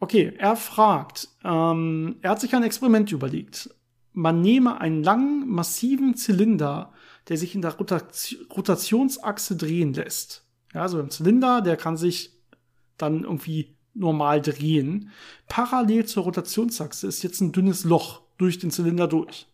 Okay, er fragt, ähm, er hat sich ein Experiment überlegt man nehme einen langen, massiven Zylinder, der sich in der Rotationsachse drehen lässt. Ja, also ein Zylinder, der kann sich dann irgendwie normal drehen. Parallel zur Rotationsachse ist jetzt ein dünnes Loch durch den Zylinder durch.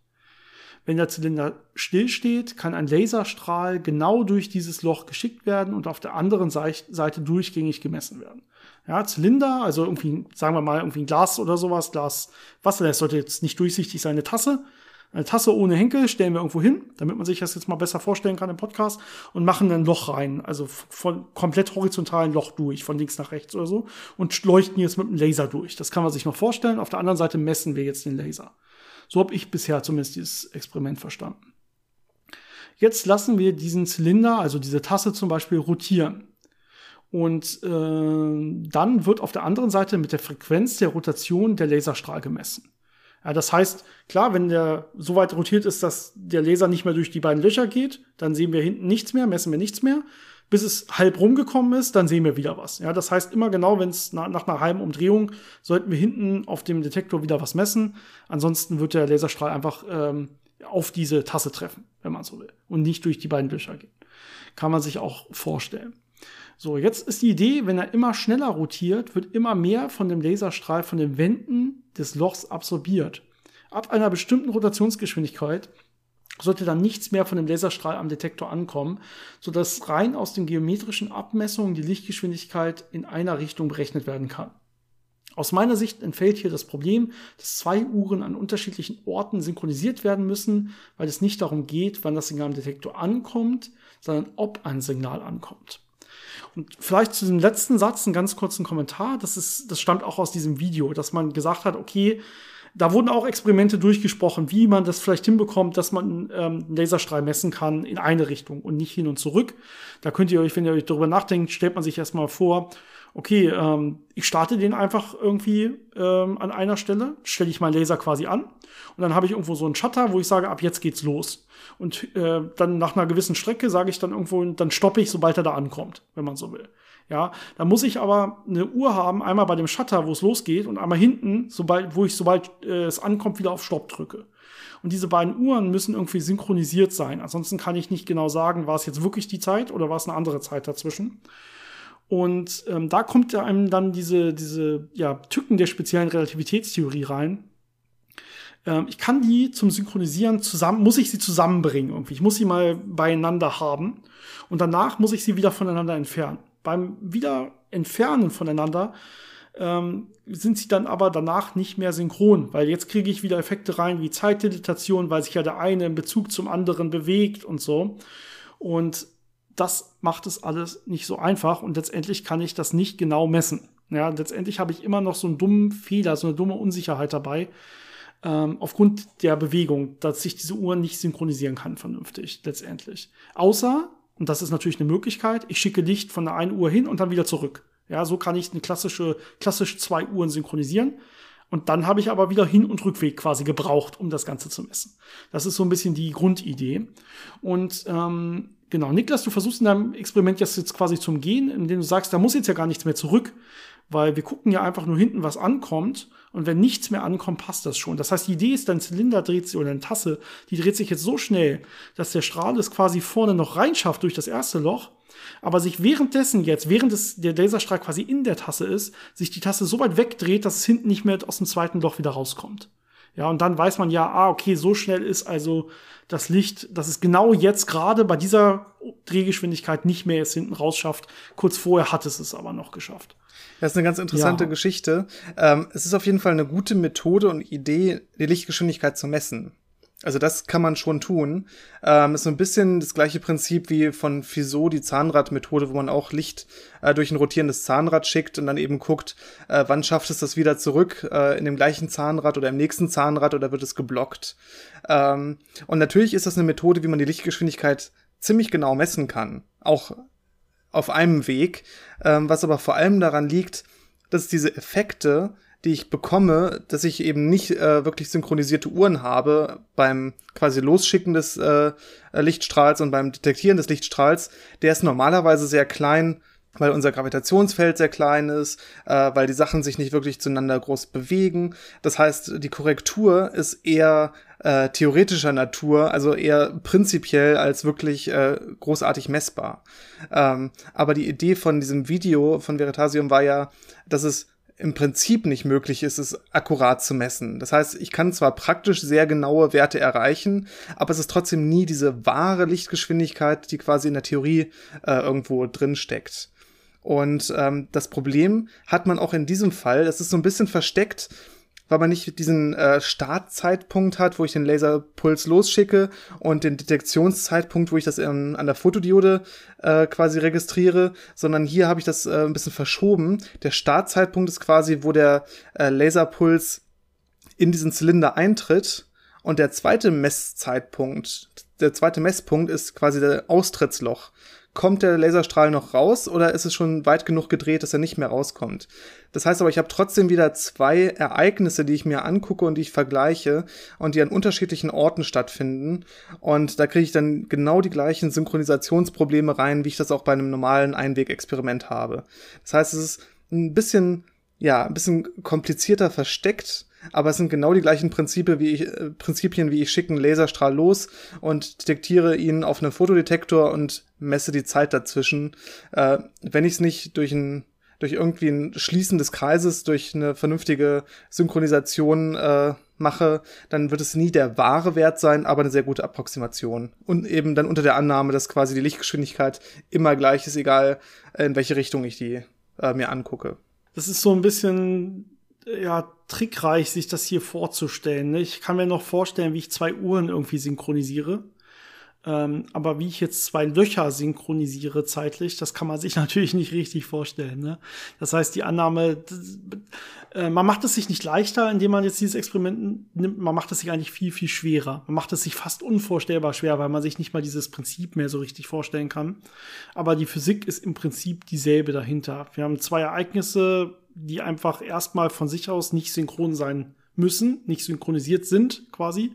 Wenn der Zylinder stillsteht, kann ein Laserstrahl genau durch dieses Loch geschickt werden und auf der anderen Seite durchgängig gemessen werden. Ja, Zylinder, also irgendwie, sagen wir mal, irgendwie ein Glas oder sowas, Glas Wasser, das sollte jetzt nicht durchsichtig sein, eine Tasse. Eine Tasse ohne Henkel stellen wir irgendwo hin, damit man sich das jetzt mal besser vorstellen kann im Podcast und machen ein Loch rein, also von komplett horizontalen Loch durch, von links nach rechts oder so und leuchten jetzt mit einem Laser durch. Das kann man sich noch vorstellen. Auf der anderen Seite messen wir jetzt den Laser. So habe ich bisher zumindest dieses Experiment verstanden. Jetzt lassen wir diesen Zylinder, also diese Tasse zum Beispiel, rotieren. Und äh, dann wird auf der anderen Seite mit der Frequenz der Rotation der Laserstrahl gemessen. Ja, das heißt, klar, wenn der so weit rotiert ist, dass der Laser nicht mehr durch die beiden Löcher geht, dann sehen wir hinten nichts mehr, messen wir nichts mehr. Bis es halb rumgekommen ist, dann sehen wir wieder was. Ja, das heißt immer genau, wenn es na, nach einer halben Umdrehung sollten wir hinten auf dem Detektor wieder was messen. Ansonsten wird der Laserstrahl einfach ähm, auf diese Tasse treffen, wenn man so will, und nicht durch die beiden Löcher gehen. Kann man sich auch vorstellen. So, jetzt ist die Idee, wenn er immer schneller rotiert, wird immer mehr von dem Laserstrahl von den Wänden des Lochs absorbiert. Ab einer bestimmten Rotationsgeschwindigkeit sollte dann nichts mehr von dem Laserstrahl am Detektor ankommen, sodass rein aus den geometrischen Abmessungen die Lichtgeschwindigkeit in einer Richtung berechnet werden kann. Aus meiner Sicht entfällt hier das Problem, dass zwei Uhren an unterschiedlichen Orten synchronisiert werden müssen, weil es nicht darum geht, wann das Signal am Detektor ankommt, sondern ob ein Signal ankommt. Und vielleicht zu dem letzten Satz einen ganz kurzen Kommentar. Das ist, das stammt auch aus diesem Video, dass man gesagt hat, okay, da wurden auch Experimente durchgesprochen, wie man das vielleicht hinbekommt, dass man ähm, einen Laserstrahl messen kann in eine Richtung und nicht hin und zurück. Da könnt ihr euch, wenn ihr euch darüber nachdenkt, stellt man sich erstmal vor, okay, ähm, ich starte den einfach irgendwie ähm, an einer Stelle, stelle ich meinen Laser quasi an und dann habe ich irgendwo so einen Shutter, wo ich sage, ab jetzt geht's los. Und äh, dann nach einer gewissen Strecke sage ich dann irgendwo, dann stoppe ich, sobald er da ankommt, wenn man so will. Ja, da muss ich aber eine Uhr haben, einmal bei dem Shutter, wo es losgeht, und einmal hinten, sobald, wo ich sobald äh, es ankommt, wieder auf Stopp drücke. Und diese beiden Uhren müssen irgendwie synchronisiert sein. Ansonsten kann ich nicht genau sagen, war es jetzt wirklich die Zeit oder war es eine andere Zeit dazwischen. Und ähm, da kommt einem dann diese, diese ja, Tücken der speziellen Relativitätstheorie rein. Ähm, ich kann die zum Synchronisieren zusammen, muss ich sie zusammenbringen irgendwie. Ich muss sie mal beieinander haben. Und danach muss ich sie wieder voneinander entfernen. Beim wieder entfernen voneinander ähm, sind sie dann aber danach nicht mehr synchron, weil jetzt kriege ich wieder Effekte rein wie Zeitdilatation, weil sich ja der eine in Bezug zum anderen bewegt und so. Und das macht es alles nicht so einfach und letztendlich kann ich das nicht genau messen. Ja, letztendlich habe ich immer noch so einen dummen Fehler, so eine dumme Unsicherheit dabei, ähm, aufgrund der Bewegung, dass sich diese Uhr nicht synchronisieren kann vernünftig, letztendlich. Außer, und das ist natürlich eine Möglichkeit, ich schicke Licht von der einen Uhr hin und dann wieder zurück. Ja, so kann ich eine klassische, klassisch zwei Uhren synchronisieren. Und dann habe ich aber wieder Hin- und Rückweg quasi gebraucht, um das Ganze zu messen. Das ist so ein bisschen die Grundidee. Und ähm, Genau, Niklas, du versuchst in deinem Experiment jetzt quasi zum Gehen, indem du sagst, da muss jetzt ja gar nichts mehr zurück, weil wir gucken ja einfach nur hinten, was ankommt. Und wenn nichts mehr ankommt, passt das schon. Das heißt, die Idee ist, dein Zylinder dreht sich oder eine Tasse, die dreht sich jetzt so schnell, dass der Strahl es quasi vorne noch reinschafft durch das erste Loch, aber sich währenddessen jetzt, während es, der Laserstrahl quasi in der Tasse ist, sich die Tasse so weit wegdreht, dass es hinten nicht mehr aus dem zweiten Loch wieder rauskommt. Ja, und dann weiß man ja, ah, okay, so schnell ist also das Licht, dass es genau jetzt gerade bei dieser Drehgeschwindigkeit nicht mehr jetzt hinten rausschafft. Kurz vorher hat es es aber noch geschafft. Das ist eine ganz interessante ja. Geschichte. Ähm, es ist auf jeden Fall eine gute Methode und Idee, die Lichtgeschwindigkeit zu messen. Also das kann man schon tun. Ähm, ist so ein bisschen das gleiche Prinzip wie von Fizeau, die Zahnradmethode, wo man auch Licht äh, durch ein rotierendes Zahnrad schickt und dann eben guckt, äh, wann schafft es das wieder zurück äh, in dem gleichen Zahnrad oder im nächsten Zahnrad oder wird es geblockt. Ähm, und natürlich ist das eine Methode, wie man die Lichtgeschwindigkeit ziemlich genau messen kann. Auch auf einem Weg, ähm, was aber vor allem daran liegt, dass diese Effekte, die ich bekomme, dass ich eben nicht äh, wirklich synchronisierte Uhren habe beim quasi Losschicken des äh, Lichtstrahls und beim Detektieren des Lichtstrahls. Der ist normalerweise sehr klein, weil unser Gravitationsfeld sehr klein ist, äh, weil die Sachen sich nicht wirklich zueinander groß bewegen. Das heißt, die Korrektur ist eher äh, theoretischer Natur, also eher prinzipiell als wirklich äh, großartig messbar. Ähm, aber die Idee von diesem Video von Veritasium war ja, dass es im Prinzip nicht möglich ist, es akkurat zu messen. Das heißt, ich kann zwar praktisch sehr genaue Werte erreichen, aber es ist trotzdem nie diese wahre Lichtgeschwindigkeit, die quasi in der Theorie äh, irgendwo drin steckt. Und ähm, das Problem hat man auch in diesem Fall. Das ist so ein bisschen versteckt weil man nicht diesen äh, Startzeitpunkt hat, wo ich den Laserpuls losschicke und den Detektionszeitpunkt, wo ich das ähm, an der Fotodiode äh, quasi registriere, sondern hier habe ich das äh, ein bisschen verschoben. Der Startzeitpunkt ist quasi, wo der äh, Laserpuls in diesen Zylinder eintritt und der zweite Messzeitpunkt, der zweite Messpunkt ist quasi der Austrittsloch kommt der Laserstrahl noch raus oder ist es schon weit genug gedreht, dass er nicht mehr rauskommt? Das heißt aber, ich habe trotzdem wieder zwei Ereignisse, die ich mir angucke und die ich vergleiche und die an unterschiedlichen Orten stattfinden. Und da kriege ich dann genau die gleichen Synchronisationsprobleme rein, wie ich das auch bei einem normalen Einwegexperiment habe. Das heißt, es ist ein bisschen, ja, ein bisschen komplizierter versteckt aber es sind genau die gleichen Prinzipien wie ich, äh, Prinzipien wie ich schicke einen Laserstrahl los und detektiere ihn auf einem Fotodetektor und messe die Zeit dazwischen. Äh, wenn ich es nicht durch ein durch irgendwie ein Schließen des Kreises, durch eine vernünftige Synchronisation äh, mache, dann wird es nie der wahre Wert sein, aber eine sehr gute Approximation. Und eben dann unter der Annahme, dass quasi die Lichtgeschwindigkeit immer gleich ist, egal in welche Richtung ich die äh, mir angucke. Das ist so ein bisschen ja, trickreich, sich das hier vorzustellen. Ne? Ich kann mir noch vorstellen, wie ich zwei Uhren irgendwie synchronisiere. Ähm, aber wie ich jetzt zwei Löcher synchronisiere zeitlich, das kann man sich natürlich nicht richtig vorstellen. Ne? Das heißt, die Annahme, äh, man macht es sich nicht leichter, indem man jetzt dieses Experiment nimmt, man macht es sich eigentlich viel, viel schwerer. Man macht es sich fast unvorstellbar schwer, weil man sich nicht mal dieses Prinzip mehr so richtig vorstellen kann. Aber die Physik ist im Prinzip dieselbe dahinter. Wir haben zwei Ereignisse, die einfach erstmal von sich aus nicht synchron sein müssen, nicht synchronisiert sind quasi.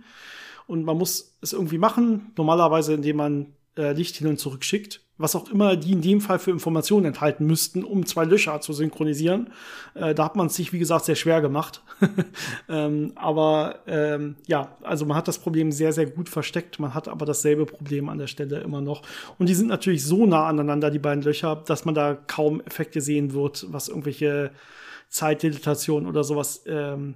Und man muss es irgendwie machen, normalerweise indem man äh, Licht hin und zurück schickt, was auch immer die in dem Fall für Informationen enthalten müssten, um zwei Löcher zu synchronisieren. Äh, da hat man es sich, wie gesagt, sehr schwer gemacht. ähm, aber ähm, ja, also man hat das Problem sehr, sehr gut versteckt. Man hat aber dasselbe Problem an der Stelle immer noch. Und die sind natürlich so nah aneinander, die beiden Löcher, dass man da kaum Effekte sehen wird, was irgendwelche Zeitdilatation oder sowas ähm,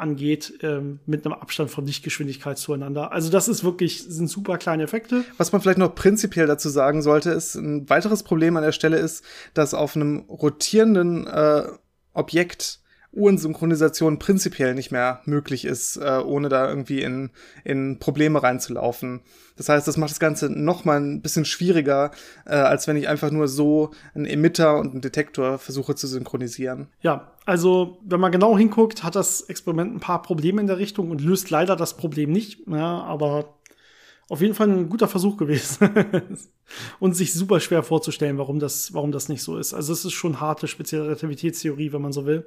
angeht, ähm, mit einem Abstand von Lichtgeschwindigkeit zueinander. Also das ist wirklich, sind super kleine Effekte. Was man vielleicht noch prinzipiell dazu sagen sollte, ist, ein weiteres Problem an der Stelle ist, dass auf einem rotierenden äh, Objekt Uhrensynchronisation prinzipiell nicht mehr möglich ist, äh, ohne da irgendwie in, in Probleme reinzulaufen. Das heißt, das macht das Ganze noch mal ein bisschen schwieriger, äh, als wenn ich einfach nur so einen Emitter und einen Detektor versuche zu synchronisieren. Ja, also wenn man genau hinguckt, hat das Experiment ein paar Probleme in der Richtung und löst leider das Problem nicht. Ja, aber auf jeden Fall ein guter Versuch gewesen. und sich super schwer vorzustellen, warum das, warum das nicht so ist. Also es ist schon harte spezielle Relativitätstheorie, wenn man so will.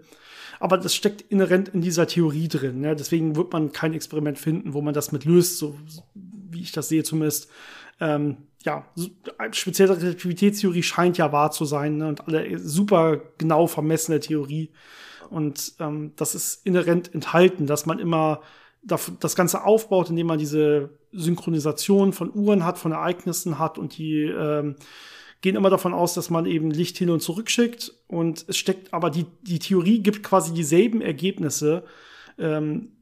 Aber das steckt inhärent in dieser Theorie drin. Ja? Deswegen wird man kein Experiment finden, wo man das mit löst, so wie ich das sehe zumindest. Ähm, ja, spezielle Relativitätstheorie scheint ja wahr zu sein ne? und alle super genau vermessene Theorie. Und ähm, das ist inhärent enthalten, dass man immer das Ganze aufbaut, indem man diese Synchronisation von Uhren hat, von Ereignissen hat und die ähm, gehen immer davon aus, dass man eben Licht hin und zurück schickt und es steckt, aber die, die Theorie gibt quasi dieselben Ergebnisse. Ähm,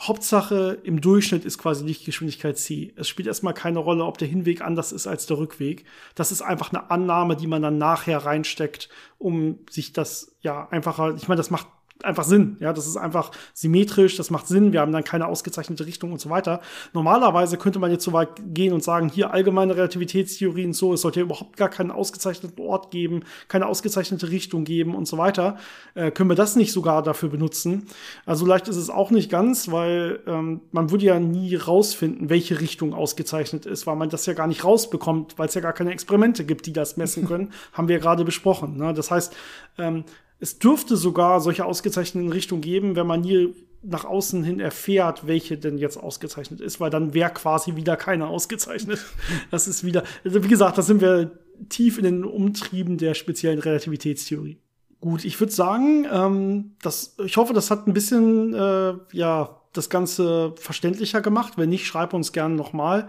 Hauptsache im Durchschnitt ist quasi Lichtgeschwindigkeit c. Es spielt erstmal keine Rolle, ob der Hinweg anders ist als der Rückweg. Das ist einfach eine Annahme, die man dann nachher reinsteckt, um sich das ja einfacher, ich meine, das macht einfach Sinn. Ja, das ist einfach symmetrisch, das macht Sinn. Wir haben dann keine ausgezeichnete Richtung und so weiter. Normalerweise könnte man jetzt so weit gehen und sagen, hier allgemeine Relativitätstheorien und so, es sollte ja überhaupt gar keinen ausgezeichneten Ort geben, keine ausgezeichnete Richtung geben und so weiter. Äh, können wir das nicht sogar dafür benutzen? Also leicht ist es auch nicht ganz, weil ähm, man würde ja nie rausfinden, welche Richtung ausgezeichnet ist, weil man das ja gar nicht rausbekommt, weil es ja gar keine Experimente gibt, die das messen können, haben wir ja gerade besprochen. Ne? Das heißt, ähm, es dürfte sogar solche ausgezeichneten Richtungen geben, wenn man nie nach außen hin erfährt, welche denn jetzt ausgezeichnet ist, weil dann wäre quasi wieder keine ausgezeichnet. Das ist wieder, also wie gesagt, da sind wir tief in den Umtrieben der speziellen Relativitätstheorie. Gut, ich würde sagen, ähm, das, ich hoffe, das hat ein bisschen äh, ja das Ganze verständlicher gemacht. Wenn nicht, schreib uns gerne nochmal.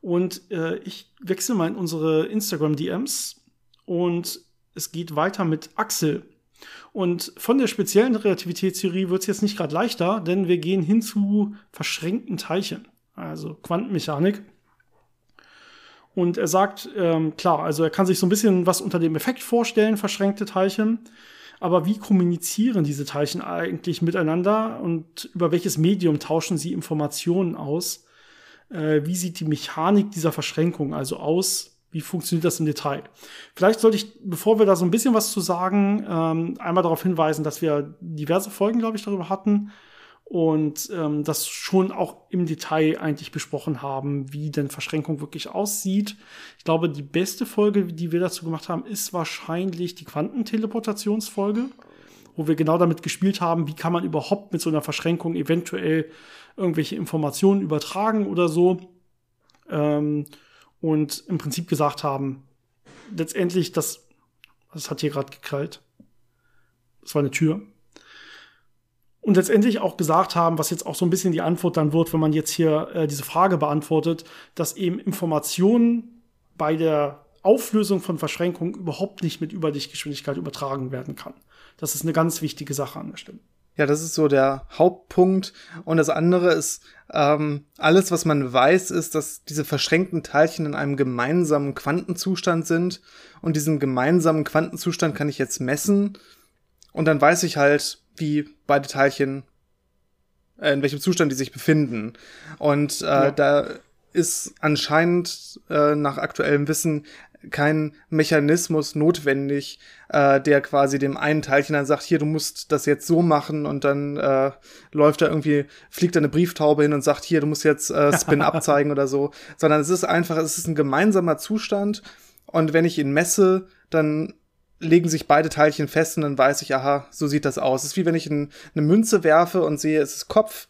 Und äh, ich wechsle mal in unsere Instagram-DMs und es geht weiter mit Axel. Und von der speziellen Relativitätstheorie wird es jetzt nicht gerade leichter, denn wir gehen hin zu verschränkten Teilchen, also Quantenmechanik. Und er sagt, ähm, klar, also er kann sich so ein bisschen was unter dem Effekt vorstellen, verschränkte Teilchen. Aber wie kommunizieren diese Teilchen eigentlich miteinander und über welches Medium tauschen sie Informationen aus? Äh, wie sieht die Mechanik dieser Verschränkung also aus? Wie funktioniert das im Detail? Vielleicht sollte ich, bevor wir da so ein bisschen was zu sagen, ähm, einmal darauf hinweisen, dass wir diverse Folgen, glaube ich, darüber hatten und ähm, das schon auch im Detail eigentlich besprochen haben, wie denn Verschränkung wirklich aussieht. Ich glaube, die beste Folge, die wir dazu gemacht haben, ist wahrscheinlich die Quantenteleportationsfolge, wo wir genau damit gespielt haben, wie kann man überhaupt mit so einer Verschränkung eventuell irgendwelche Informationen übertragen oder so. Ähm, und im Prinzip gesagt haben, letztendlich, das, das hat hier gerade gekrallt. Das war eine Tür. Und letztendlich auch gesagt haben, was jetzt auch so ein bisschen die Antwort dann wird, wenn man jetzt hier äh, diese Frage beantwortet, dass eben Informationen bei der Auflösung von Verschränkungen überhaupt nicht mit Überlichtgeschwindigkeit übertragen werden kann. Das ist eine ganz wichtige Sache an der Stelle. Ja, das ist so der Hauptpunkt. Und das andere ist, ähm, alles, was man weiß, ist, dass diese verschränkten Teilchen in einem gemeinsamen Quantenzustand sind. Und diesen gemeinsamen Quantenzustand kann ich jetzt messen. Und dann weiß ich halt, wie beide Teilchen, äh, in welchem Zustand die sich befinden. Und äh, ja. da ist anscheinend äh, nach aktuellem Wissen kein Mechanismus notwendig, äh, der quasi dem einen Teilchen dann sagt, hier, du musst das jetzt so machen und dann äh, läuft da irgendwie, fliegt da eine Brieftaube hin und sagt, hier, du musst jetzt äh, Spin abzeigen oder so, sondern es ist einfach, es ist ein gemeinsamer Zustand und wenn ich ihn messe, dann legen sich beide Teilchen fest und dann weiß ich, aha, so sieht das aus. Es ist wie wenn ich ein, eine Münze werfe und sehe, es ist Kopf.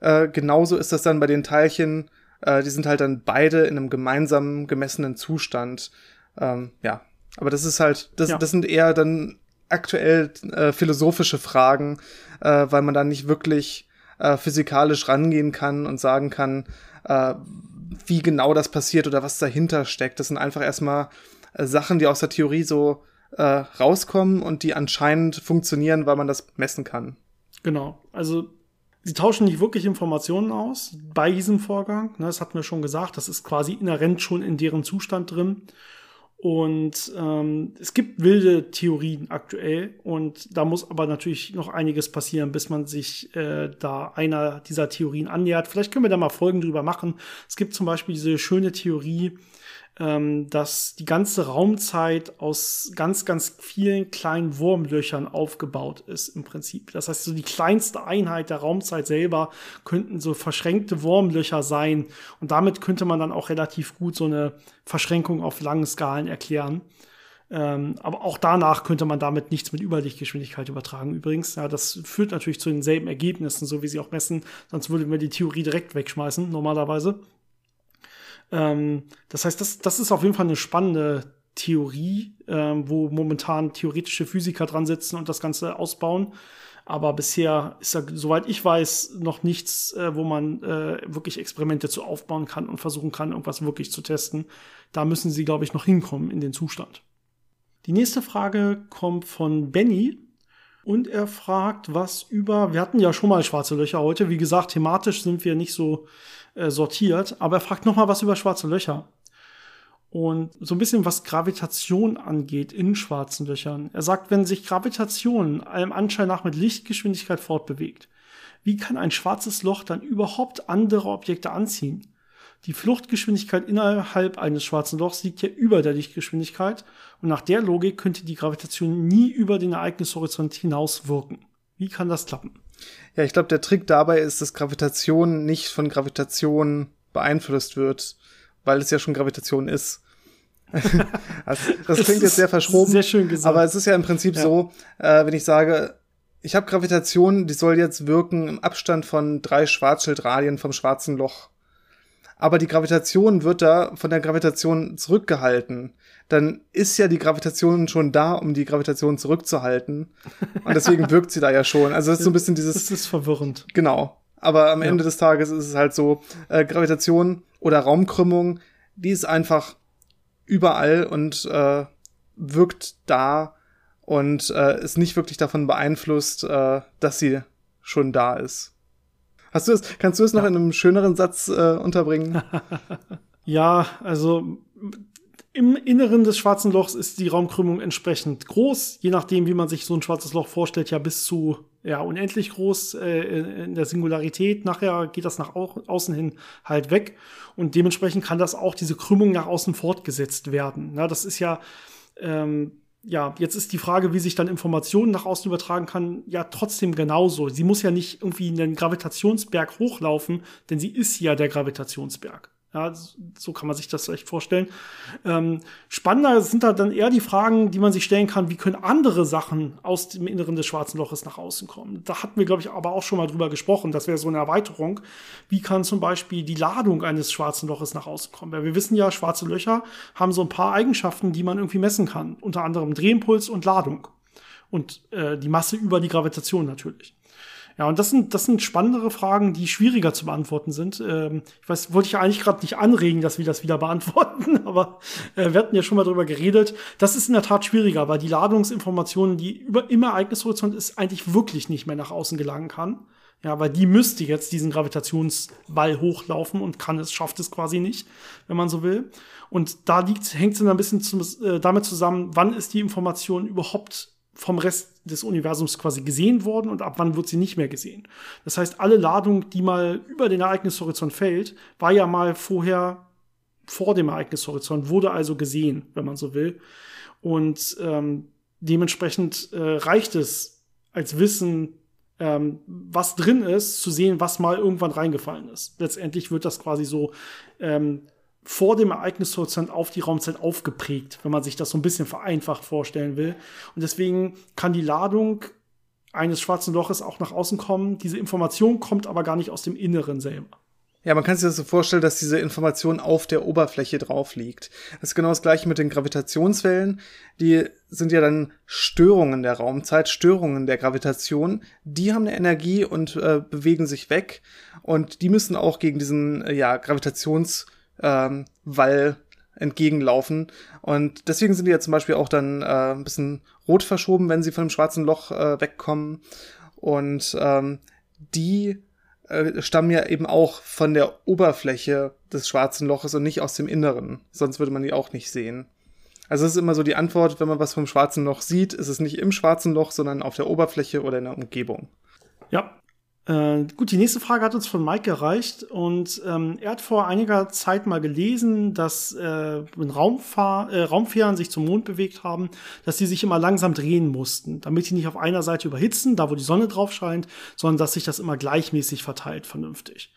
Äh, genauso ist das dann bei den Teilchen, äh, die sind halt dann beide in einem gemeinsamen gemessenen Zustand. Ähm, ja, aber das ist halt, das, ja. das sind eher dann aktuell äh, philosophische Fragen, äh, weil man da nicht wirklich äh, physikalisch rangehen kann und sagen kann, äh, wie genau das passiert oder was dahinter steckt. Das sind einfach erstmal äh, Sachen, die aus der Theorie so äh, rauskommen und die anscheinend funktionieren, weil man das messen kann. Genau. Also Sie tauschen nicht wirklich Informationen aus bei diesem Vorgang. Ne, das hatten wir schon gesagt. Das ist quasi inhärent schon in deren Zustand drin. Und ähm, es gibt wilde Theorien aktuell. Und da muss aber natürlich noch einiges passieren, bis man sich äh, da einer dieser Theorien annähert. Vielleicht können wir da mal Folgen drüber machen. Es gibt zum Beispiel diese schöne Theorie, ähm, dass die ganze Raumzeit aus ganz, ganz vielen kleinen Wurmlöchern aufgebaut ist im Prinzip. Das heißt, so die kleinste Einheit der Raumzeit selber könnten so verschränkte Wurmlöcher sein und damit könnte man dann auch relativ gut so eine Verschränkung auf langen Skalen erklären. Ähm, aber auch danach könnte man damit nichts mit Überlichtgeschwindigkeit übertragen. Übrigens, ja, das führt natürlich zu denselben Ergebnissen, so wie sie auch messen. Sonst würden wir die Theorie direkt wegschmeißen, normalerweise. Ähm, das heißt, das, das ist auf jeden Fall eine spannende Theorie, ähm, wo momentan theoretische Physiker dran sitzen und das Ganze ausbauen. Aber bisher ist da, soweit ich weiß, noch nichts, äh, wo man äh, wirklich Experimente zu aufbauen kann und versuchen kann, irgendwas wirklich zu testen. Da müssen sie, glaube ich, noch hinkommen in den Zustand. Die nächste Frage kommt von Benny. Und er fragt, was über, wir hatten ja schon mal schwarze Löcher heute. Wie gesagt, thematisch sind wir nicht so äh, sortiert. Aber er fragt noch mal was über schwarze Löcher. Und so ein bisschen was Gravitation angeht in schwarzen Löchern. Er sagt, wenn sich Gravitation allem Anschein nach mit Lichtgeschwindigkeit fortbewegt, wie kann ein schwarzes Loch dann überhaupt andere Objekte anziehen? Die Fluchtgeschwindigkeit innerhalb eines schwarzen Lochs liegt ja über der Lichtgeschwindigkeit und nach der Logik könnte die Gravitation nie über den Ereignishorizont hinaus wirken. Wie kann das klappen? Ja, ich glaube, der Trick dabei ist, dass Gravitation nicht von Gravitation beeinflusst wird, weil es ja schon Gravitation ist. das, das klingt jetzt sehr verschroben. Sehr schön gesagt. Aber es ist ja im Prinzip ja. so, äh, wenn ich sage, ich habe Gravitation, die soll jetzt wirken im Abstand von drei Schwarzschildradien vom schwarzen Loch. Aber die Gravitation wird da von der Gravitation zurückgehalten. Dann ist ja die Gravitation schon da, um die Gravitation zurückzuhalten. Und deswegen wirkt sie da ja schon. Also es ist so ein bisschen dieses. Das ist verwirrend. Genau. Aber am ja. Ende des Tages ist es halt so, äh, Gravitation oder Raumkrümmung, die ist einfach überall und äh, wirkt da und äh, ist nicht wirklich davon beeinflusst, äh, dass sie schon da ist. Hast du es? Kannst du es noch ja. in einem schöneren Satz äh, unterbringen? ja, also im Inneren des schwarzen Lochs ist die Raumkrümmung entsprechend groß, je nachdem, wie man sich so ein schwarzes Loch vorstellt, ja bis zu ja unendlich groß äh, in der Singularität. Nachher geht das nach au außen hin halt weg und dementsprechend kann das auch diese Krümmung nach außen fortgesetzt werden. Na, das ist ja ähm, ja, jetzt ist die Frage, wie sich dann Informationen nach außen übertragen kann, ja trotzdem genauso. Sie muss ja nicht irgendwie in den Gravitationsberg hochlaufen, denn sie ist ja der Gravitationsberg. Ja, so kann man sich das vielleicht vorstellen. Ähm, spannender sind da dann eher die Fragen, die man sich stellen kann, wie können andere Sachen aus dem Inneren des schwarzen Loches nach außen kommen. Da hatten wir, glaube ich, aber auch schon mal drüber gesprochen. Das wäre so eine Erweiterung. Wie kann zum Beispiel die Ladung eines schwarzen Loches nach außen kommen? Weil wir wissen ja, schwarze Löcher haben so ein paar Eigenschaften, die man irgendwie messen kann. Unter anderem Drehimpuls und Ladung. Und äh, die Masse über die Gravitation natürlich. Ja, und das sind, das sind spannendere Fragen, die schwieriger zu beantworten sind. Ähm, ich weiß, wollte ich eigentlich gerade nicht anregen, dass wir das wieder beantworten, aber äh, wir hatten ja schon mal drüber geredet. Das ist in der Tat schwieriger, weil die Ladungsinformationen, die über im Ereignishorizont ist, eigentlich wirklich nicht mehr nach außen gelangen kann. Ja, weil die müsste jetzt diesen Gravitationsball hochlaufen und kann es, schafft es quasi nicht, wenn man so will. Und da hängt es dann ein bisschen zum, äh, damit zusammen, wann ist die Information überhaupt vom Rest des Universums quasi gesehen worden und ab wann wird sie nicht mehr gesehen. Das heißt, alle Ladung, die mal über den Ereignishorizont fällt, war ja mal vorher vor dem Ereignishorizont, wurde also gesehen, wenn man so will. Und ähm, dementsprechend äh, reicht es als Wissen, ähm, was drin ist, zu sehen, was mal irgendwann reingefallen ist. Letztendlich wird das quasi so ähm, vor dem Ereignishorizont auf die Raumzeit aufgeprägt, wenn man sich das so ein bisschen vereinfacht vorstellen will. Und deswegen kann die Ladung eines schwarzen Loches auch nach außen kommen. Diese Information kommt aber gar nicht aus dem Inneren selber. Ja, man kann sich das so vorstellen, dass diese Information auf der Oberfläche drauf liegt. Das ist genau das gleiche mit den Gravitationswellen. Die sind ja dann Störungen der Raumzeit, Störungen der Gravitation. Die haben eine Energie und äh, bewegen sich weg. Und die müssen auch gegen diesen äh, ja, Gravitations- ähm, Wall entgegenlaufen. Und deswegen sind die ja zum Beispiel auch dann äh, ein bisschen rot verschoben, wenn sie von dem schwarzen Loch äh, wegkommen. Und ähm, die äh, stammen ja eben auch von der Oberfläche des schwarzen Loches und nicht aus dem Inneren. Sonst würde man die auch nicht sehen. Also es ist immer so die Antwort, wenn man was vom schwarzen Loch sieht, ist es nicht im schwarzen Loch, sondern auf der Oberfläche oder in der Umgebung. Ja, äh, gut, die nächste Frage hat uns von Mike erreicht und ähm, er hat vor einiger Zeit mal gelesen, dass äh, wenn Raumfahr äh, Raumfähren sich zum Mond bewegt haben, dass sie sich immer langsam drehen mussten, damit sie nicht auf einer Seite überhitzen, da wo die Sonne drauf scheint, sondern dass sich das immer gleichmäßig verteilt, vernünftig.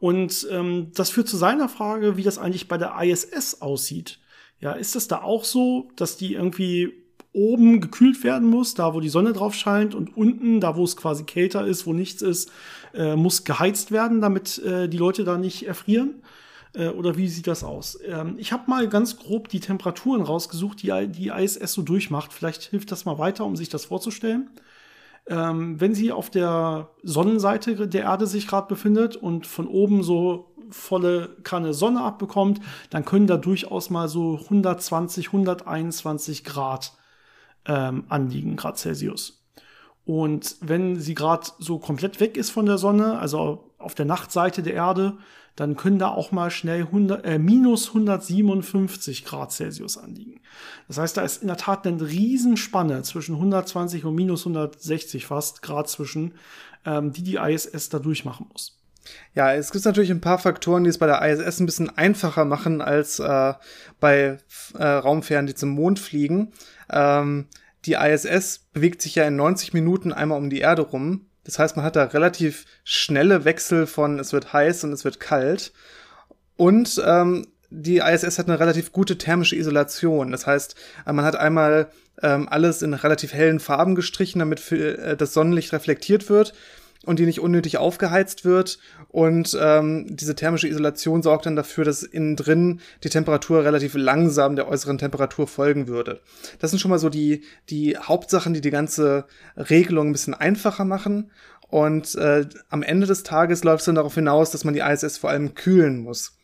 Und ähm, das führt zu seiner Frage, wie das eigentlich bei der ISS aussieht. Ja, ist es da auch so, dass die irgendwie oben gekühlt werden muss, da wo die Sonne drauf scheint, und unten, da wo es quasi kälter ist, wo nichts ist, äh, muss geheizt werden, damit äh, die Leute da nicht erfrieren. Äh, oder wie sieht das aus? Ähm, ich habe mal ganz grob die Temperaturen rausgesucht, die die ISS so durchmacht. Vielleicht hilft das mal weiter, um sich das vorzustellen. Ähm, wenn sie auf der Sonnenseite der Erde sich gerade befindet und von oben so volle Kanne Sonne abbekommt, dann können da durchaus mal so 120, 121 Grad ähm, anliegen, Grad Celsius. Und wenn sie gerade so komplett weg ist von der Sonne, also auf der Nachtseite der Erde, dann können da auch mal schnell 100, äh, minus 157 Grad Celsius anliegen. Das heißt, da ist in der Tat eine Riesenspanne zwischen 120 und minus 160 fast Grad zwischen, ähm, die die ISS da durchmachen muss. Ja, es gibt natürlich ein paar Faktoren, die es bei der ISS ein bisschen einfacher machen als äh, bei äh, Raumfähren, die zum Mond fliegen. Ähm, die ISS bewegt sich ja in 90 Minuten einmal um die Erde rum. Das heißt, man hat da relativ schnelle Wechsel von es wird heiß und es wird kalt. Und ähm, die ISS hat eine relativ gute thermische Isolation. Das heißt, äh, man hat einmal ähm, alles in relativ hellen Farben gestrichen, damit für, äh, das Sonnenlicht reflektiert wird und die nicht unnötig aufgeheizt wird. Und ähm, diese thermische Isolation sorgt dann dafür, dass innen drin die Temperatur relativ langsam der äußeren Temperatur folgen würde. Das sind schon mal so die, die Hauptsachen, die die ganze Regelung ein bisschen einfacher machen. Und äh, am Ende des Tages läuft es dann darauf hinaus, dass man die ISS vor allem kühlen muss.